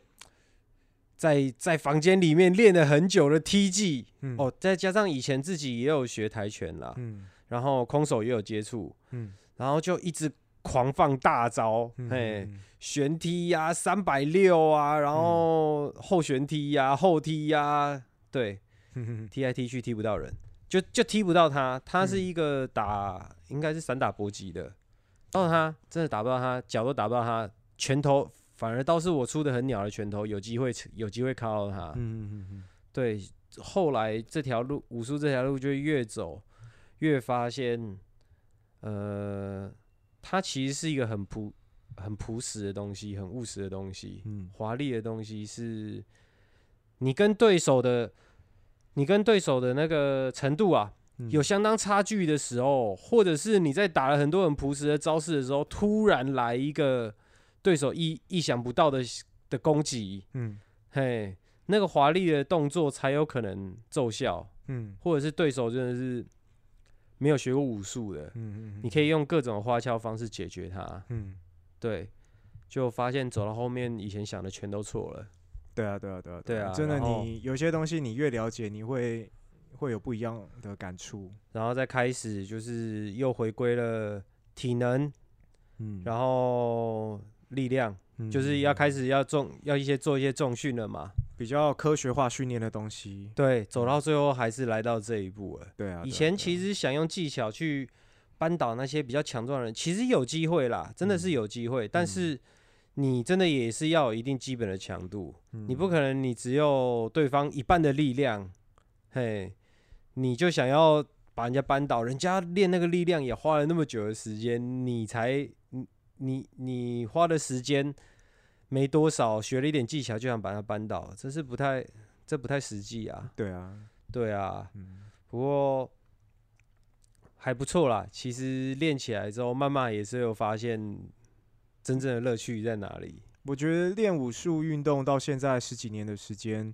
在在房间里面练了很久的踢技，嗯。哦，再加上以前自己也有学跆拳啦，嗯。然后空手也有接触，嗯。然后就一直狂放大招，嗯嘿，嗯旋踢呀、三百六啊，然后后旋踢呀、后踢呀、对，嗯 [LAUGHS] 踢来踢去踢不到人，就就踢不到他。他是嗯一个打，应该是散打搏击的，到他真的打不到他，脚都打不到他，拳头反而倒是我出的很鸟的拳头，有机会有机会靠到他。嗯嗯嗯嗯对，后来这条路武术这条路就越走越发现，呃，它其实是一个很朴很朴实的东西，很务实的东西。嗯华丽的东西是，你跟对手的，你跟对手的那个程度啊，嗯有相当差距的时候，或者是你在打了很多很朴实的招式的时候，突然来一个对手意意想不到的的攻击，嗯嘿，那个华丽的动作才有可能奏效，嗯或者是对手真的是没有学过武术的，嗯嗯，你可以用各种花俏方式解决它。嗯，对，就发现走到后面，以前想的全都错了。对啊对啊对啊对啊真的你有些东西你越了解，你会会有不一样的感触，然后再开始就是又回归了体能，嗯然后力量，就是要开始要重要一些做一些重训了嘛。比较科学化训练的东西。对，走到最后还是来到这一步了。对啊，以前其实想用技巧去扳倒那些比较强壮的人，其实有机会啦，真的是嗯有机会，但嗯是你真的也是要有一定基本的强度，你不嗯可能你只有对方一半的力量，嘿，你就想要把人家扳倒，人家练那个力量也花了那么久的时间，你才你你你花的时间没多少，学了一点技巧就想把它扳倒，这是不太这不太实际啊。对啊，对啊，嗯不过还不错啦。其实练起来之后，慢慢也是有发现真正的乐趣在哪里。我觉得练武术运动到现在十几年的时间，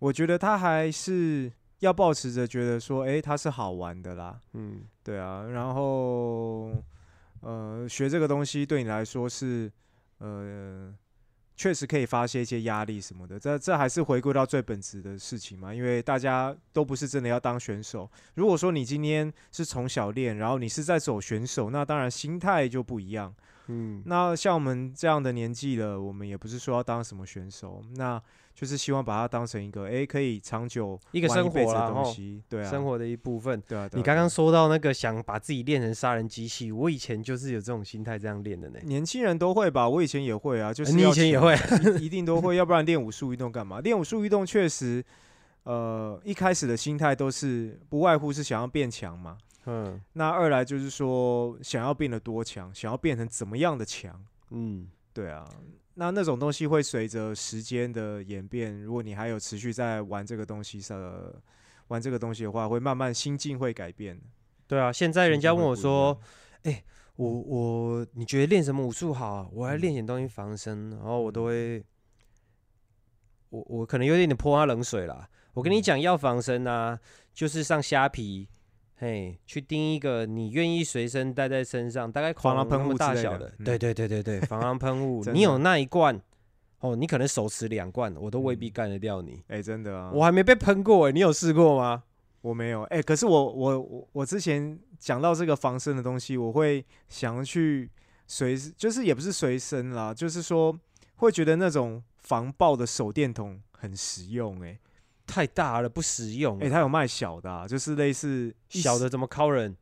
我觉得他还是要保持着觉得说，诶，它是好玩的啦，嗯，对啊，然后呃，学这个东西对你来说是呃，确实可以发泄一些压力什么的。这这还是回归到最本质的事情嘛，因为大家都不是真的要当选手。如果说你今天是从小练，然后你是在走选手，那当然心态就不一样。嗯，那像我们这样的年纪了，我们也不是说要当什么选手，那就是希望把它当成一个诶可以长久一个生活的东西，对啊，生活的一部分。对啊，你刚刚说到那个想把自己练成杀人机器，我以前就是有这种心态这样练的呢。年轻人都会吧，我以前也会啊，就是呃你以前也会 [LAUGHS] 一定都会，要不然练武术运动干嘛？练武术运动确实，呃，一开始的心态都是不外乎是想要变强嘛。嗯那二来就是说想要变得多强，想要变成怎么样的强，嗯，对啊。那那种东西会随着时间的演变，如果你还有持续在玩这个东西上，玩这个东西的话，会慢慢心境会改变。对啊。现在人家问我说样，我我你觉得练什么武术好啊？我还练点东西防身，然后我都会，我我可能有点点泼他冷水啦。我跟你嗯讲，要防身啊，就是上虾皮，嘿，去订一个你愿意随身带在身上，大概防狼喷雾大小的，嗯对对对对对，防狼喷雾，[LAUGHS] 你有那一罐，哦，你可能手持两罐，我都未必嗯干得掉你。哎、真的啊，我还没被喷过哎，你有试过吗？我没有，哎、可是我我我我之前讲到这个防身的东西，我会想要去随，就是也不是随身啦，就是说会觉得那种防爆的手电筒很实用、哎，太大了，不实用。哎，他有卖小的、啊，就是类似小的怎么敲人？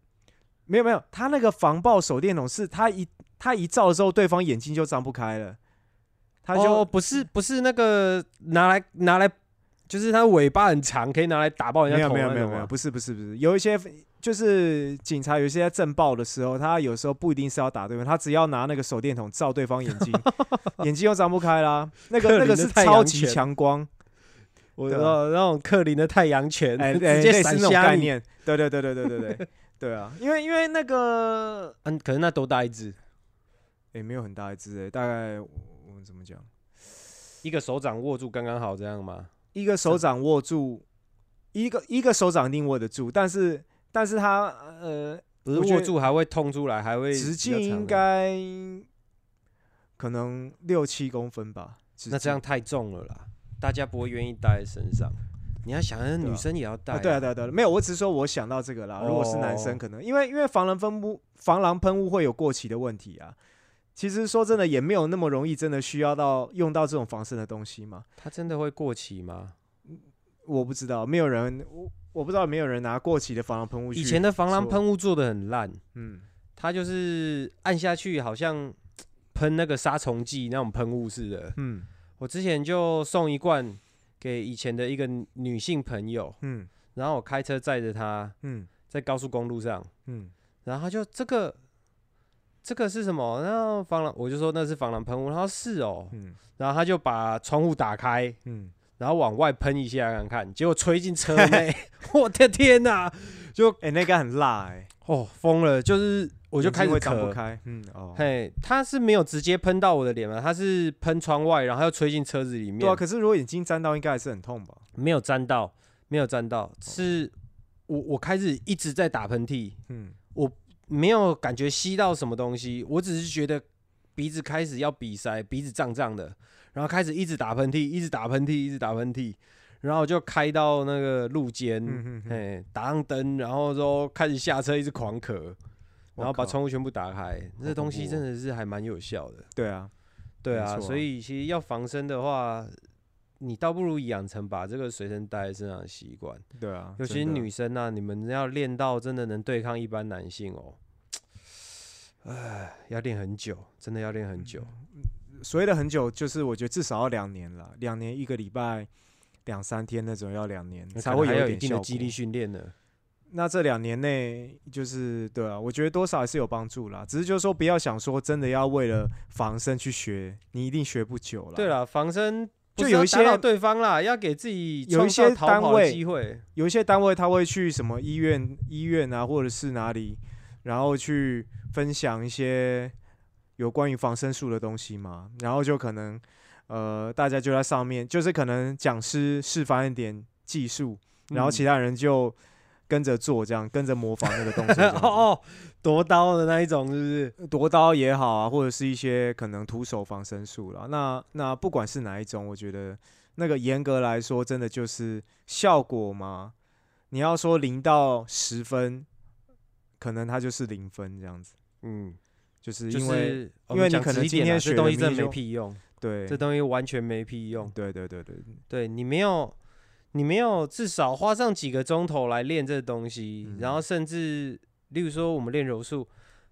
没有没有，他那个防爆手电筒是他一他一照之后，对方眼睛就张不开了，他就、哦，不是不是那个拿来拿来，就是它尾巴很长，可以拿来打爆人家头没有没有没有，不是不是不是，有一些就是警察有一些在震爆的时候，他有时候不一定是要打对方，他只要拿那个手电筒照对方眼睛，[LAUGHS] 眼睛又张不开啦。那个那个是超级强光，我知道那种克林的太阳拳，[LAUGHS] 哎、直接闪瞎概念，对对对对对对对，[LAUGHS] 对啊，因为因为那个，嗯，可能那多大一只？哎、没有很大一只，哎，大概我,我们怎么讲？一个手掌握住刚刚好这样吗？一个手掌握住，一个一个手掌定握得住，但是但是他呃。不是握住还会痛出来，还会直径应该可能六七公分吧。那这样太重了啦，大家不会愿意带在身上。你要想，女生也要带、啊，对啊，对啊，对啊，没有，我只是说我想到这个啦。如果是男哦生，可能因为因为防狼喷雾防狼喷雾会有过期的问题啊。其实说真的，也没有那么容易，真的需要到用到这种防身的东西嘛。它真的会过期吗？我不知道，没有人，我我不知道没有人拿过期的防狼喷雾。以前的防狼喷雾做的很烂，嗯，它就是按下去好像 [TSK] 喷那个杀虫剂那种喷雾似的。嗯我之前就送一罐给以前的一个女性朋友，嗯然后我开车载着她嗯在高速公路上，嗯然后她就这个这个是什么？然后防狼，我就说那是防狼喷雾，她说是哦，嗯然后他就把窗户打开，嗯，然后往外喷一下看看，结果吹进车 [LAUGHS] 内，[LAUGHS] 我的天哪！就哎、那个很辣哎、哦疯了，就是我就开始咳，开。嗯哦，嘿，他是没有直接喷到我的脸嘛，他是喷窗外，然后又吹进车子里面，对啊，可是如果眼睛沾到，应该还是很痛吧？没有沾到，没有沾到，是我我开始一直在打喷嚏，嗯。我没有感觉吸到什么东西，我只是觉得鼻子开始要鼻塞，鼻子胀胀的，然后开始一直打喷嚏，一直打喷嚏，一直打喷嚏，然后就开到那个路肩，嗯嗯嗯，嘿，打上灯，然后说开始下车，一直狂咳，然后把窗户全部打开，这好东西真的是还蛮有效的。对啊，对啊，啊所以其实要防身的话，你倒不如养成把这个随身带在身上的习惯。对啊，尤其是女生啊，你们要练到真的能对抗一般男性哦，哎，要练很久，真的要练很久。所谓的很久，就是我觉得至少要两年了，两年一个礼拜两三天那种要两年才会有一。定的肌力训练呢。那这两年内，就是对啊，我觉得多少还是有帮助啦。只是就是说，不要想说真的要为了防身去学，你一定学不久了。对，了，防身就有一些对方啦，要给自己有一些单位机会。有一些单位他会去什么医院、医院啊，或者是哪里，然后去分享一些有关于防身术的东西嘛，然后就可能呃，大家就在上面，就是可能讲师示范一点技术，然后其嗯他人就跟着做，这样跟着模仿那个动作。[LAUGHS] 哦哦，夺刀的那一种，是不是？夺刀也好啊，或者是一些可能徒手防身术啦。那那不管是哪一种，我觉得那个严格来说，真的就是效果嘛。你要说零到十分，可能它就是零分这样子，嗯，就是因为、是因为你可能今天学的东西真的没屁用，对这东西完全没屁用。对对对对，对你没有，你没有至少花上几个钟头来练这东西，然后嗯。甚至例如说我们练柔术，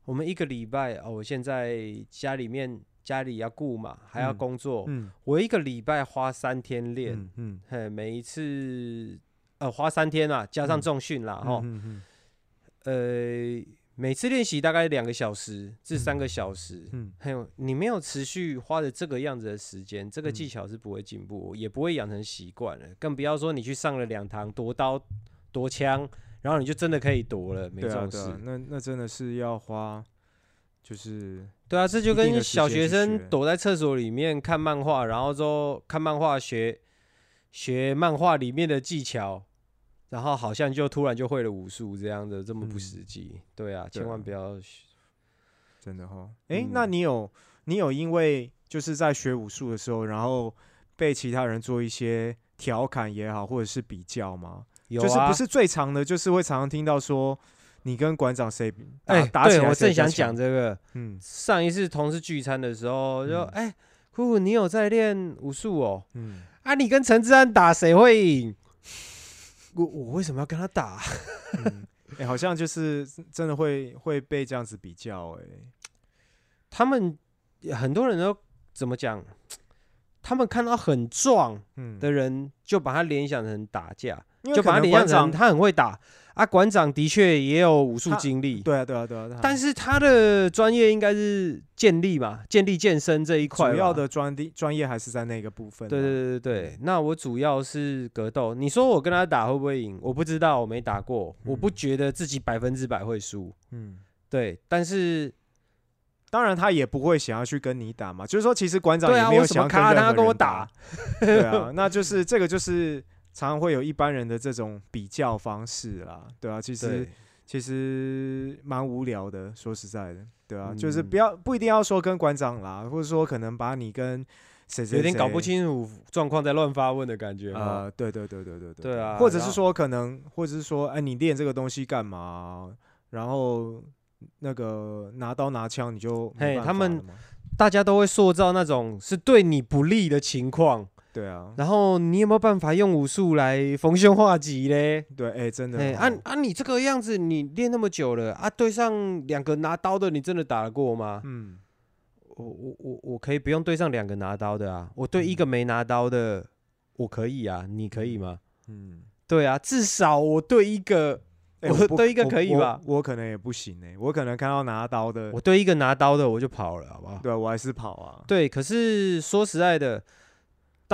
我们一个礼拜哦，我现在家里面家里要顾嘛，还要嗯工作，嗯。我一个礼拜花三天练，嗯嗯，嘿，每一次呃花三天啊，加上嗯。重训啦，哈、嗯嗯。呃，每次练习大概两个小时至三个小时。嗯还有，你没有持续花的这个样子的时间，这个技嗯巧是不会进步，也不会养成习惯了。更不要说你去上了两堂夺刀、夺枪，然后你就真的可以夺了，没这种事。啊啊，那那真的是要花，就是对啊，这就跟小学生躲在厕所里面看漫画，然后之后看漫画学学漫画里面的技巧，然后好像就突然就会了武术这样的，这么不嗯实际。对啊，对啊千万不要。真的哈。诶，那嗯你有你有因为就是在学武术的时候，然后被其他人做一些调侃也好，或者是比较吗？有啊，就是不是最常的，就是会常常听到说你跟馆长谁哎，打起来对我正想讲这个。嗯上一次同事聚餐的时候，就嗯哎，酷酷，你有在练武术哦？嗯，啊，你跟陈志安打谁会赢？我我为什么要跟他打？嗯哎、好像就是真的会会被这样子比较、哎，他们很多人都怎么讲？他们看到很壮嗯，的人，就把他联想成打架，就把他联想成他很会打啊。馆长的确也有武术经历，对啊对啊对啊，但是他的专业应该是健力嘛，健力健身这一块。主要的专的专业还是在那个部分啊。对对对对对，那我主要是格斗。你说我跟他打会不会赢？我不知道，我没打过，我不嗯觉得自己百分之百会输。嗯。对，但是当然，他也不会想要去跟你打嘛，就是说，其实馆长对啊，也没有想要跟任何卡他跟我打打？，对啊，那就是这个就是常常会有一般人的这种比较方式啦，对啊，其实，其实蛮无聊的，说实在的，对啊，就是嗯不要不一定要说跟馆长啦，或者说可能把你跟谁谁有点搞不清楚状况，在乱发问的感觉啊。呃，对对对对对对啊或者是说可能，或者是说，哎，你练这个东西干嘛？然后那个拿刀拿枪你就他们大家都会塑造那种是对你不利的情况，对啊，然后你有没有办法用武术来逢凶化吉嘞？对，哎，真的哎，哦，啊啊！你这个样子，你练那么久了啊，对上两个拿刀的，你真的打得过吗？嗯，我我我我可以不用对上两个拿刀的啊，我对一个没拿刀的，我可以啊，你可以吗？嗯，对啊，至少我对一个，我对一个可以吧我可能也不行哎，我可能看到拿刀的我，对一个拿刀的我就跑了，好不好？对啊我还是跑啊。对，可是说实在的，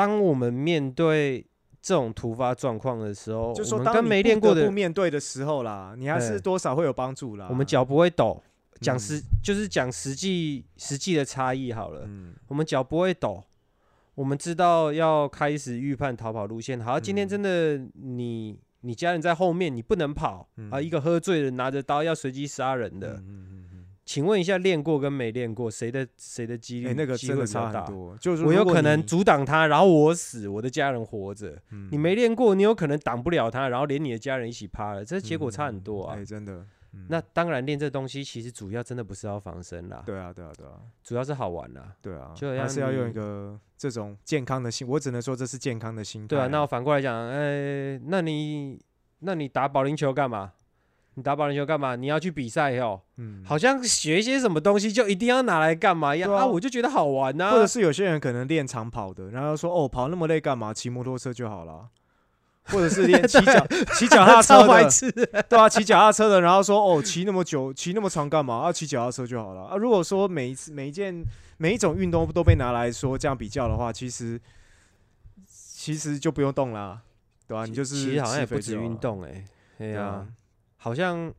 当我们面对这种突发状况的时候，就说当没练过的不，面对的时候啦，你还是多少会有帮助啦。我们脚不会抖。讲嗯实就是讲实际实际的差异好了，嗯我们脚不会抖，我们知道要开始预判逃跑路线。好，今天嗯真的你你家人在后面，你不能跑、啊！嗯一个喝醉的拿着刀要随机杀人的，请问一下，练过跟没练过，谁的谁的几率？哎，那个机真的差很。多。就是我有可能阻挡他，然后我死，我的家人活着。你嗯没练过，你有可能挡不了他，然后连你的家人一起趴了，这结果差很多啊。哎，真的，嗯那当然练这东西其实主要真的不是要防身啦，对啊，对啊，对啊，主要是好玩啦。对啊，还是要用一你个这种健康的心，我只能说这是健康的心态。对啊，那我反过来讲，呃、那你那你打保龄球干嘛？你打保龄球干嘛？你要去比赛哦，嗯，好像学一些什么东西就一定要拿来干嘛一样对啊啊？我就觉得好玩呐、或者是有些人可能练长跑的，然后说哦，跑那么累干嘛？骑摩托车就好了。或者是练 [LAUGHS] 骑脚骑脚踏车的。对啊，骑脚踏车的，然后说哦，骑那么久，骑那么长干嘛？啊，骑脚踏车就好了啊。如果说每一次每一件每一种运动都被拿来说这样比较的话，其实其实就不用动啦，对吧、你就是其实好像也不止运动哎、对呀、对啊，好像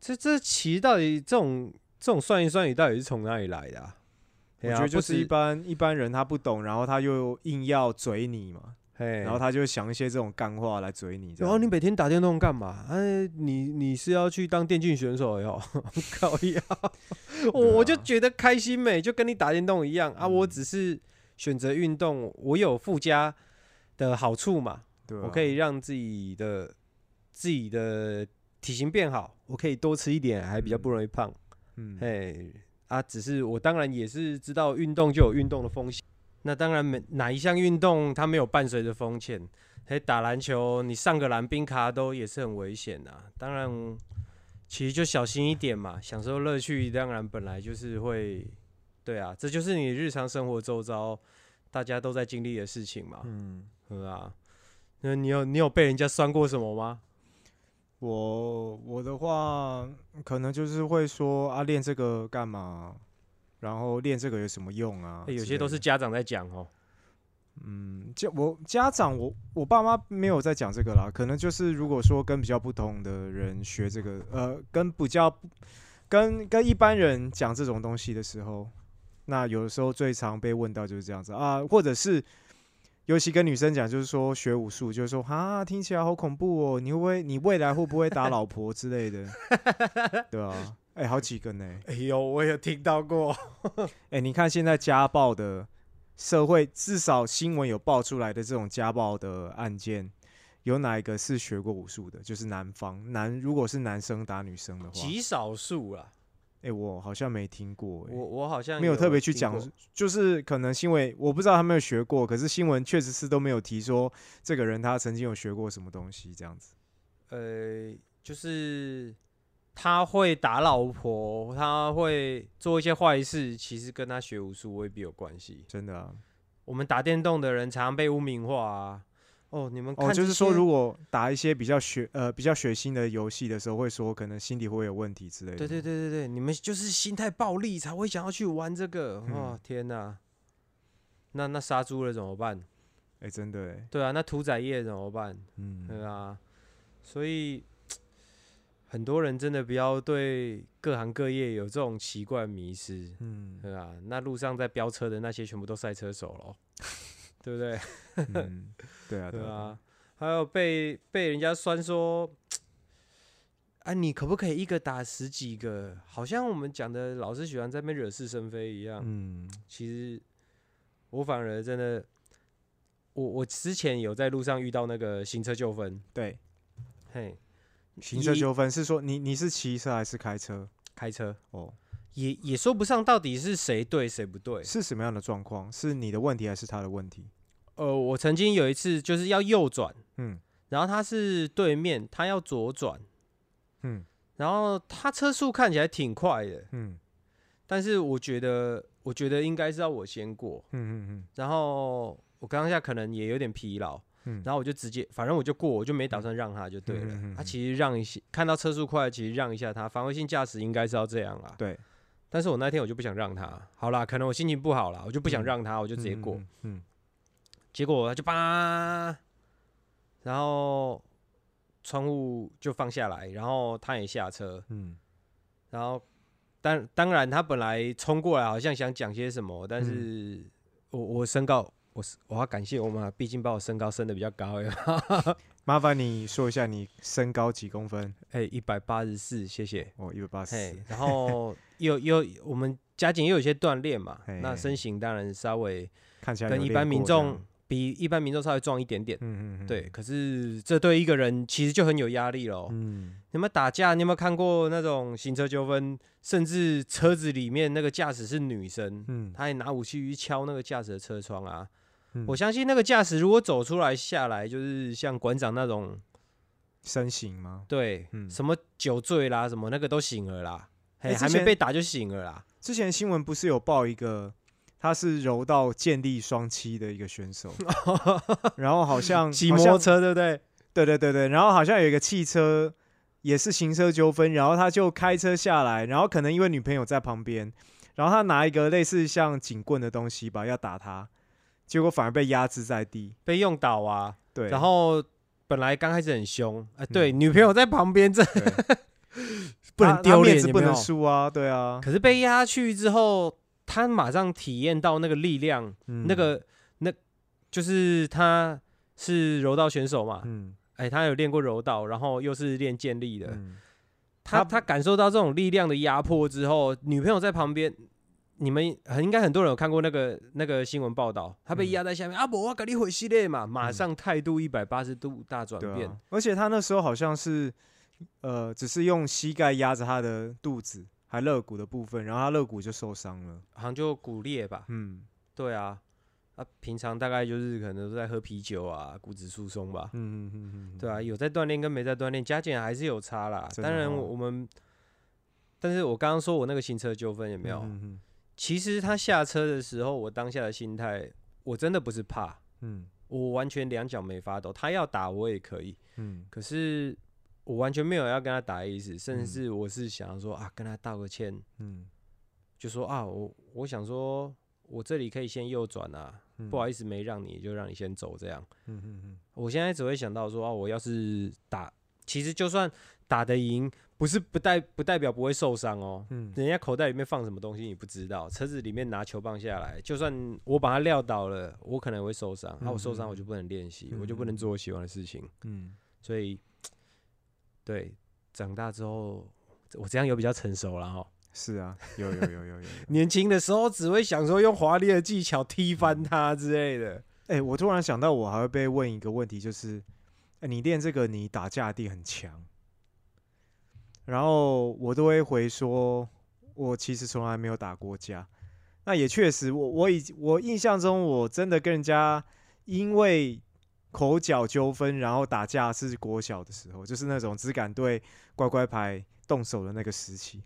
这这其实到底这种这种算一算，你到底是从哪里来的、啊？我觉得就是一般一般人他不懂，然后他又硬要嘴你嘛，嘿，然后他就想一些这种干话来嘴你。然后你每天打电动干嘛？哎，你你是要去当电竞选手哟？[LAUGHS] 搞呀！我我就觉得开心美，就跟你打电动一样啊。我嗯只是选择运动，我有附加的好处嘛，对啊我可以让自己的自己的体型变好，我可以多吃一点，还比较不容易胖。嗯嘿啊，只是我当然也是知道运动就有运动的风险。那当然每哪一项运动它没有伴随着风险？嘿，打篮球你上个篮冰卡都也是很危险的、当然，其实就小心一点嘛，享受乐趣。当然本来就是会，对啊，这就是你日常生活周遭大家都在经历的事情嘛，嗯，对啊。那你有你有被人家酸过什么吗？我我的话可能就是会说啊，练这个干嘛？然后练这个有什么用啊？欸有些都是家长在讲哦。嗯，就我家长，我我爸妈没有在讲这个啦，可能就是如果说跟比较不同的人学这个，呃，跟比较跟跟一般人讲这种东西的时候，那有的时候最常被问到就是这样子啊，或者是尤其跟女生讲，就是说学武术，就是说啊，听起来好恐怖哦，你会不会你未来会不会打老婆之类的，[LAUGHS] 对啊，哎、好几个呢，哎呦，我有听到过。哎、你看现在家暴的社会，至少新闻有爆出来的这种家暴的案件，有哪一个是学过武术的？就是男方男，如果是男生打女生的话，极少数啦，哎、我好像没听过、哎我我好像没有特别去讲，就是可能新闻我不知道他没有学过，可是新闻确实是都没有提说这个人他曾经有学过什么东西这样子。呃，就是他会打老婆，他会做一些坏事，其实跟他学武术未必有关系。真的啊，我们打电动的人常常被污名化啊。哦，你们看哦，就是说如果打一些比较血呃比较血腥的游戏的时候，会说可能心理会有问题之类的。对对对对对，你们就是心态暴力才会想要去玩这个。嗯哦，天哪！那那杀猪了怎么办？哎、真的哎，对啊，那屠宰业怎么办？嗯，对啊，所以很多人真的不要对各行各业有这种奇怪迷失，嗯对啊，那路上在飙车的那些全部都赛车手咯，对不对？嗯，对啊，[LAUGHS] 对啊，啊，还有被被人家酸说，[TSK] 啊，你可不可以一个打十几个？好像我们讲的老是喜欢在那边惹是生非一样。嗯其实我反而真的，我我之前有在路上遇到那个行车纠纷，对，嘿，行车纠纷是说你你是骑车还是开车？开车哦，也也说不上到底是谁对谁不对。是什么样的状况？是你的问题还是他的问题？呃，我曾经有一次就是要右转，嗯然后他是对面，他要左转，嗯然后他车速看起来挺快的，嗯但是我觉得我觉得应该是要我先过，嗯嗯嗯然后我刚下可能也有点疲劳，嗯然后我就直接反正我就过，我就没打算让他就对了。嗯嗯嗯嗯他其实让一些看到车速快，其实让一下他，防卫性驾驶应该是要这样啦。对，但是我那天我就不想让他，好啦，可能我心情不好啦，我就不想嗯让他，我就就直接过。，嗯结果他就叭，然后窗户就放下来，然后他也下车，嗯。然后当当然他本来冲过来好像想讲些什么，但嗯。是我我身高我是我要感谢我妈，毕竟把我身高升的比较高呀，[LAUGHS] 麻烦你说一下你身高几公分？哎一百八十四，谢谢，哦，一百八十四，然后又又我们家境又有些锻炼嘛，那身形当然稍微看起来有跟一般民众比一般民众稍微壮一点点。嗯嗯，对，，可是这对一个人其实就很有压力喽。嗯，你有没有打架？你有没有看过那种行车纠纷？甚至车子里面那个驾驶是女生，嗯，她也拿武器去敲那个驾驶的车窗啊！嗯我相信那个驾驶如果走出来下来，就是像馆长那种，身形吗？对，嗯什么酒醉啦，什么那个都醒了啦，嘿，还没被打就醒了啦。之前新闻不是有报一个，他是柔道健力双栖的一个选手，[LAUGHS] 然后好像骑摩托车，对不对？对对对对，然后好像有一个汽车也是行车纠纷，然后他就开车下来，然后可能因为女朋友在旁边，然后他拿一个类似像警棍的东西吧，要打他，结果反而被压制在地。被用倒啊，对，然后本来刚开始很凶，啊，对，女朋友在旁边，这 [LAUGHS] 不能丢脸，面子不能输啊，对啊，可是被压下去之后，他马上体验到那个力量，嗯。那个那就是他是柔道选手嘛，嗯。哎、他有练过柔道，然后又是练健力的，嗯。他他他感受到这种力量的压迫之后，女朋友在旁边。你们很应该很多人有看过那个那个新闻报道，他被嗯压在下面、啊，不，我跟你回系列嘛，马嗯上态度一百八十度大转变，啊，而且他那时候好像是呃，只是用膝盖压着他的肚子，还肋骨的部分，然后他肋骨就受伤了。好像就骨裂吧，嗯对啊，啊，平常大概就是可能都在喝啤酒啊，骨质疏松吧，嗯嗯嗯嗯，对啊，有在锻炼跟没在锻炼，加减还是有差啦。当然哦我们，但是我刚刚说我那个行车纠纷有没有？嗯嗯其实他下车的时候，我当下的心态，我真的不是怕，嗯我完全两脚没发抖，他要打我也可以，嗯可是我完全没有要跟他打的意思，甚嗯至我是想说啊，跟他道个歉，嗯就说啊，我我想说我这里可以先右转啊，嗯，不好意思没让你，就让你先走这样。嗯嗯嗯我现在只会想到说啊，我要是打，其实就算打得赢，不是不代不代表不会受伤哦。嗯人家口袋里面放什么东西你不知道，车子里面拿球棒下来，就算我把他撂倒了，我可能会受伤。啊，我受伤我就不能练习，我就不能做我喜欢的事情。嗯，所以，对，长大之后，我这样有比较成熟了哈。是啊，有有有有有有。[LAUGHS] 年轻的时候只会想说用华丽的技巧踢翻他之类的。哎、我突然想到，我还会被问一个问题，就是，哎、你练这个，你打架一定很强。然后我都会回说，我其实从来没有打过架。那也确实，我我以我印象中，我真的跟人家因为口角纠纷，然后打架是国小的时候，就是那种只敢对乖乖牌动手的那个时期。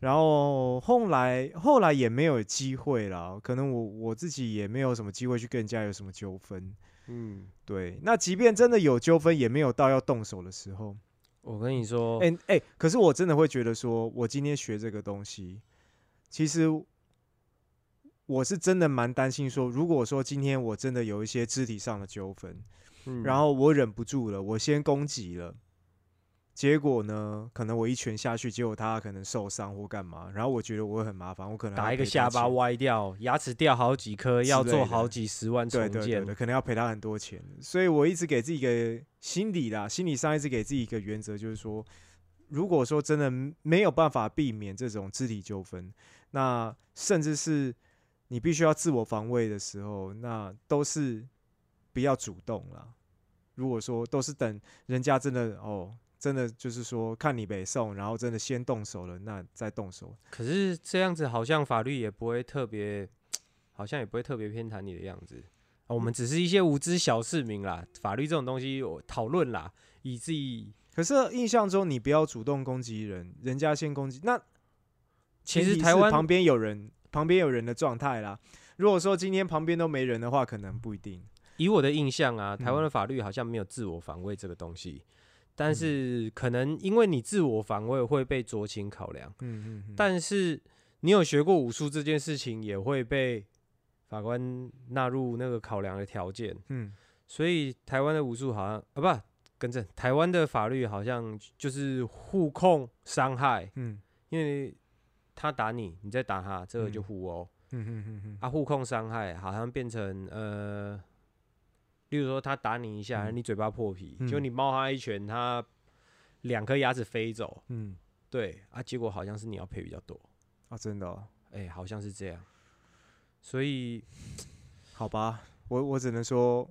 然后后来后来也没有机会了，可能我我自己也没有什么机会去跟人家有什么纠纷。嗯，对，那即便真的有纠纷，也没有到要动手的时候。我跟你说，哎、哎、可是我真的会觉得说，我今天学这个东西，其实我是真的蛮担心说，如果说今天我真的有一些肢体上的纠纷，嗯然后我忍不住了，我先攻击了，结果呢，可能我一拳下去，结果他可能受伤或干嘛，然后我觉得我会很麻烦，我可能打一个下巴歪掉，牙齿掉好几颗，要做好几十万对重建对对对，。可能要赔他很多钱，所以我一直给自己一个心理啦，心理上一直给自己一个原则，就是说，如果说真的没有办法避免这种肢体纠纷，那甚至是你必须要自我防卫的时候，那都是不要主动啦。如果说都是等人家真的哦，真的就是说看你北宋，然后真的先动手了，那再动手。可是这样子好像法律也不会特别，好像也不会特别偏袒你的样子。啊我们只是一些无知小市民啦，法律这种东西我讨论啦，以至于可是印象中你不要主动攻击人，人家先攻击，那其实台湾旁边有人，旁边有人的状态啦。如果说今天旁边都没人的话，可能不一定。以我的印象啊，台湾嗯的法律好像没有自我防卫这个东西，但嗯是可能因为你自我防卫会被酌情考量，嗯嗯嗯。但是你有学过武术这件事情也会被法官纳入那个考量的条件，嗯所以台湾的武术好像啊不更正，台湾的法律好像就是互控伤害，嗯因为他打你，你再打他，这个就嗯互殴。嗯嗯嗯嗯。啊，互控伤害好像变成呃，例如说他打你一下，嗯。你嘴巴破皮，就嗯你猫他一拳，他两颗牙齿飞走，嗯。对啊，结果好像是你要赔比较多，啊，真的、哦，哎、好像是这样，所以 [SNIFFS] 好吧。我我只能说，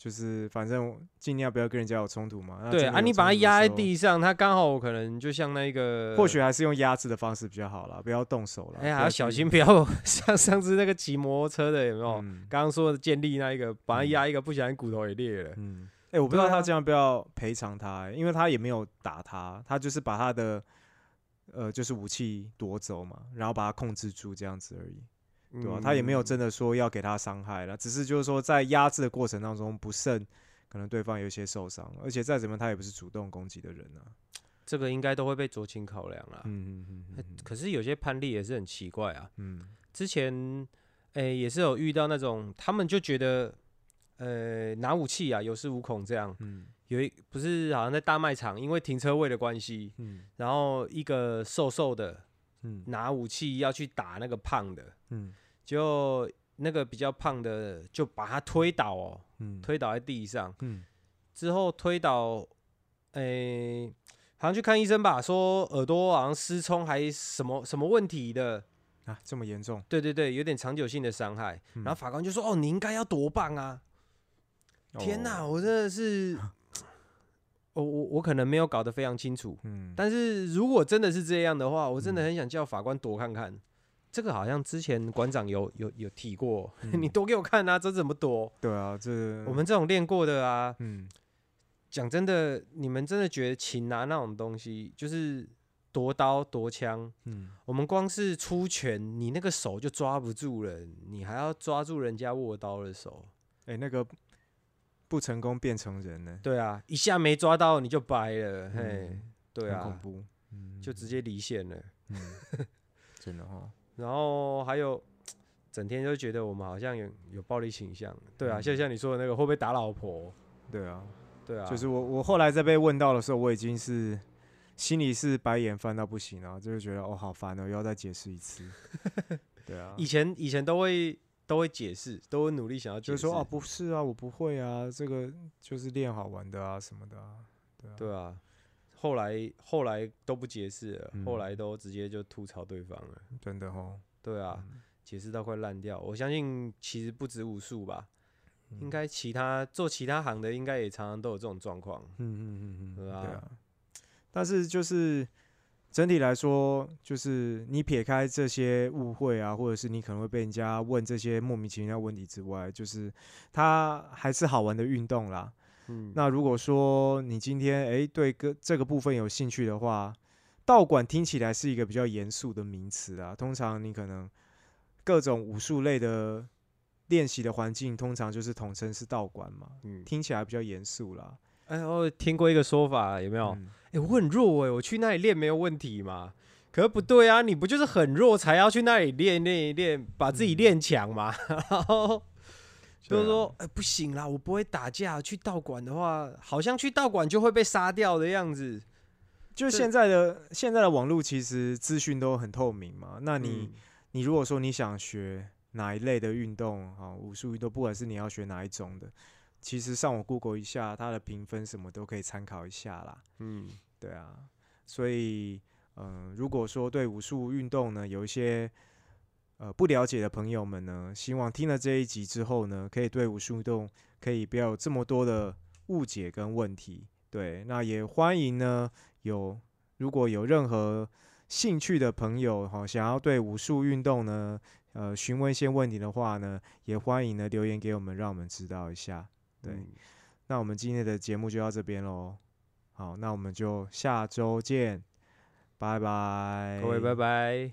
就是反正尽量不要跟人家有冲突嘛。那对啊，你把它有冲突的压在，地上，它刚好可能就像那个，或许还是用压制的方式比较好啦，不要动手了。哎呀，要小心，不要 [LAUGHS] 像上次那个骑摩托车的有没有？嗯刚刚说的建立那一个，把它嗯压一个，不小心骨头也裂了。嗯，哎、我不知道他这样不要赔偿他、欸因为他也没有打他，他就是把他的呃就是武器夺走嘛，然后把他控制住这样子而已，对吧、他也没有真的，说要给他伤害了，只是就是说在压制的过程当中不慎，可能对方有一些受伤，而且再怎么他也不是主动攻击的人啊。这个应该都会被酌情考量啦。嗯嗯嗯嗯可是有些判例也是很奇怪啊。嗯之前，诶、也是有遇到那种，他们就觉得，呃，拿武器啊，有恃无恐这样。嗯有一不是好像在大卖场，因为停车位的关系，嗯然后一个瘦瘦的嗯。拿武器要去打那个胖的，嗯。就那个比较胖的就把他推倒哦，嗯。推倒在地上，嗯。之后推倒，诶、好像去看医生吧，说耳朵好像失聪还什么什么问题的，啊这么严重，对对对，有点长久性的伤害。嗯。然后法官就说：“哦，你应该要夺棒啊！”天哪，哦我真的是，我我我可能没有搞得非常清楚，嗯但是如果真的是这样的话，我真的嗯很想叫法官躲看看。这个好像之前馆长有有有提过，嗯 [LAUGHS] 你躲给我看啊，这怎么躲？对啊这我们这种练过的啊，嗯讲真的，你们真的觉得擒拿那种东西，就是夺刀夺枪，嗯我们光是出拳，你那个手就抓不住了，你还要抓住人家握刀的手。哎、那个不成功变成人呢，对啊，一下没抓到你就掰了，嘿嗯，对啊，恐怖，嗯。就直接离线了。嗯，[LAUGHS] 真的哈，然后还有，整天就觉得我们好像有有暴力倾向。对啊，嗯。就像你说的那个，会不会打老婆？对啊，对啊，就是我我后来在被问到的时候，我已经是心里是白眼翻到不行了，就是觉得哦好烦哦，又要再解释一次，[LAUGHS] 对啊，以前以前都会都会解释，都会努力想要解释。就是说啊不是啊，我不会啊，这个就是练好玩的啊什么的啊，对啊，对啊，后来后来都不解释了，嗯后来都直接就吐槽对方了。真的哦，对啊，嗯解释到快烂掉。我相信其实不止武术吧，应嗯该其他做其他行的应该也常常都有这种状况。嗯嗯嗯嗯，对啊。但是就是整体来说，就是你撇开这些误会啊，或者是你可能会被人家问这些莫名其妙的问题之外，就是它还是好玩的运动啦。嗯，那如果说你今天诶对个这个部分有兴趣的话，道馆听起来是一个比较严肃的名词啊。通常你可能各种武术类的练习的环境，通常就是统称是道馆嘛，嗯，听起来比较严肃啦。哎，我听过一个说法，有没有？哎、嗯我很弱哎、我去那里练没有问题嘛？可是不对啊，你不就是很弱才要去那里练练一练，把自己嗯练强嘛？[LAUGHS] 然后就是说，哎、不行啦，我不会打架，去道馆的话，好像去道馆就会被杀掉的样子。就是现在的现在的网络其实资讯都很透明嘛。那你、嗯你如果说你想学哪一类的运动啊，武术运动，不管是你要学哪一种的，其实上网 Google 一下它的评分什么都可以参考一下啦。嗯，对啊，所以嗯、呃如果说对武术运动呢有一些呃不了解的朋友们呢，希望听了这一集之后呢，可以对武术运动可以不要有这么多的误解跟问题。对，那也欢迎呢有如果有任何兴趣的朋友哈，想要对武术运动呢呃询问一些问题的话呢，也欢迎呢留言给我们，让我们知道一下。对，嗯那我们今天的节目就到这边喽。好，那我们就下周见，拜拜，各位拜拜。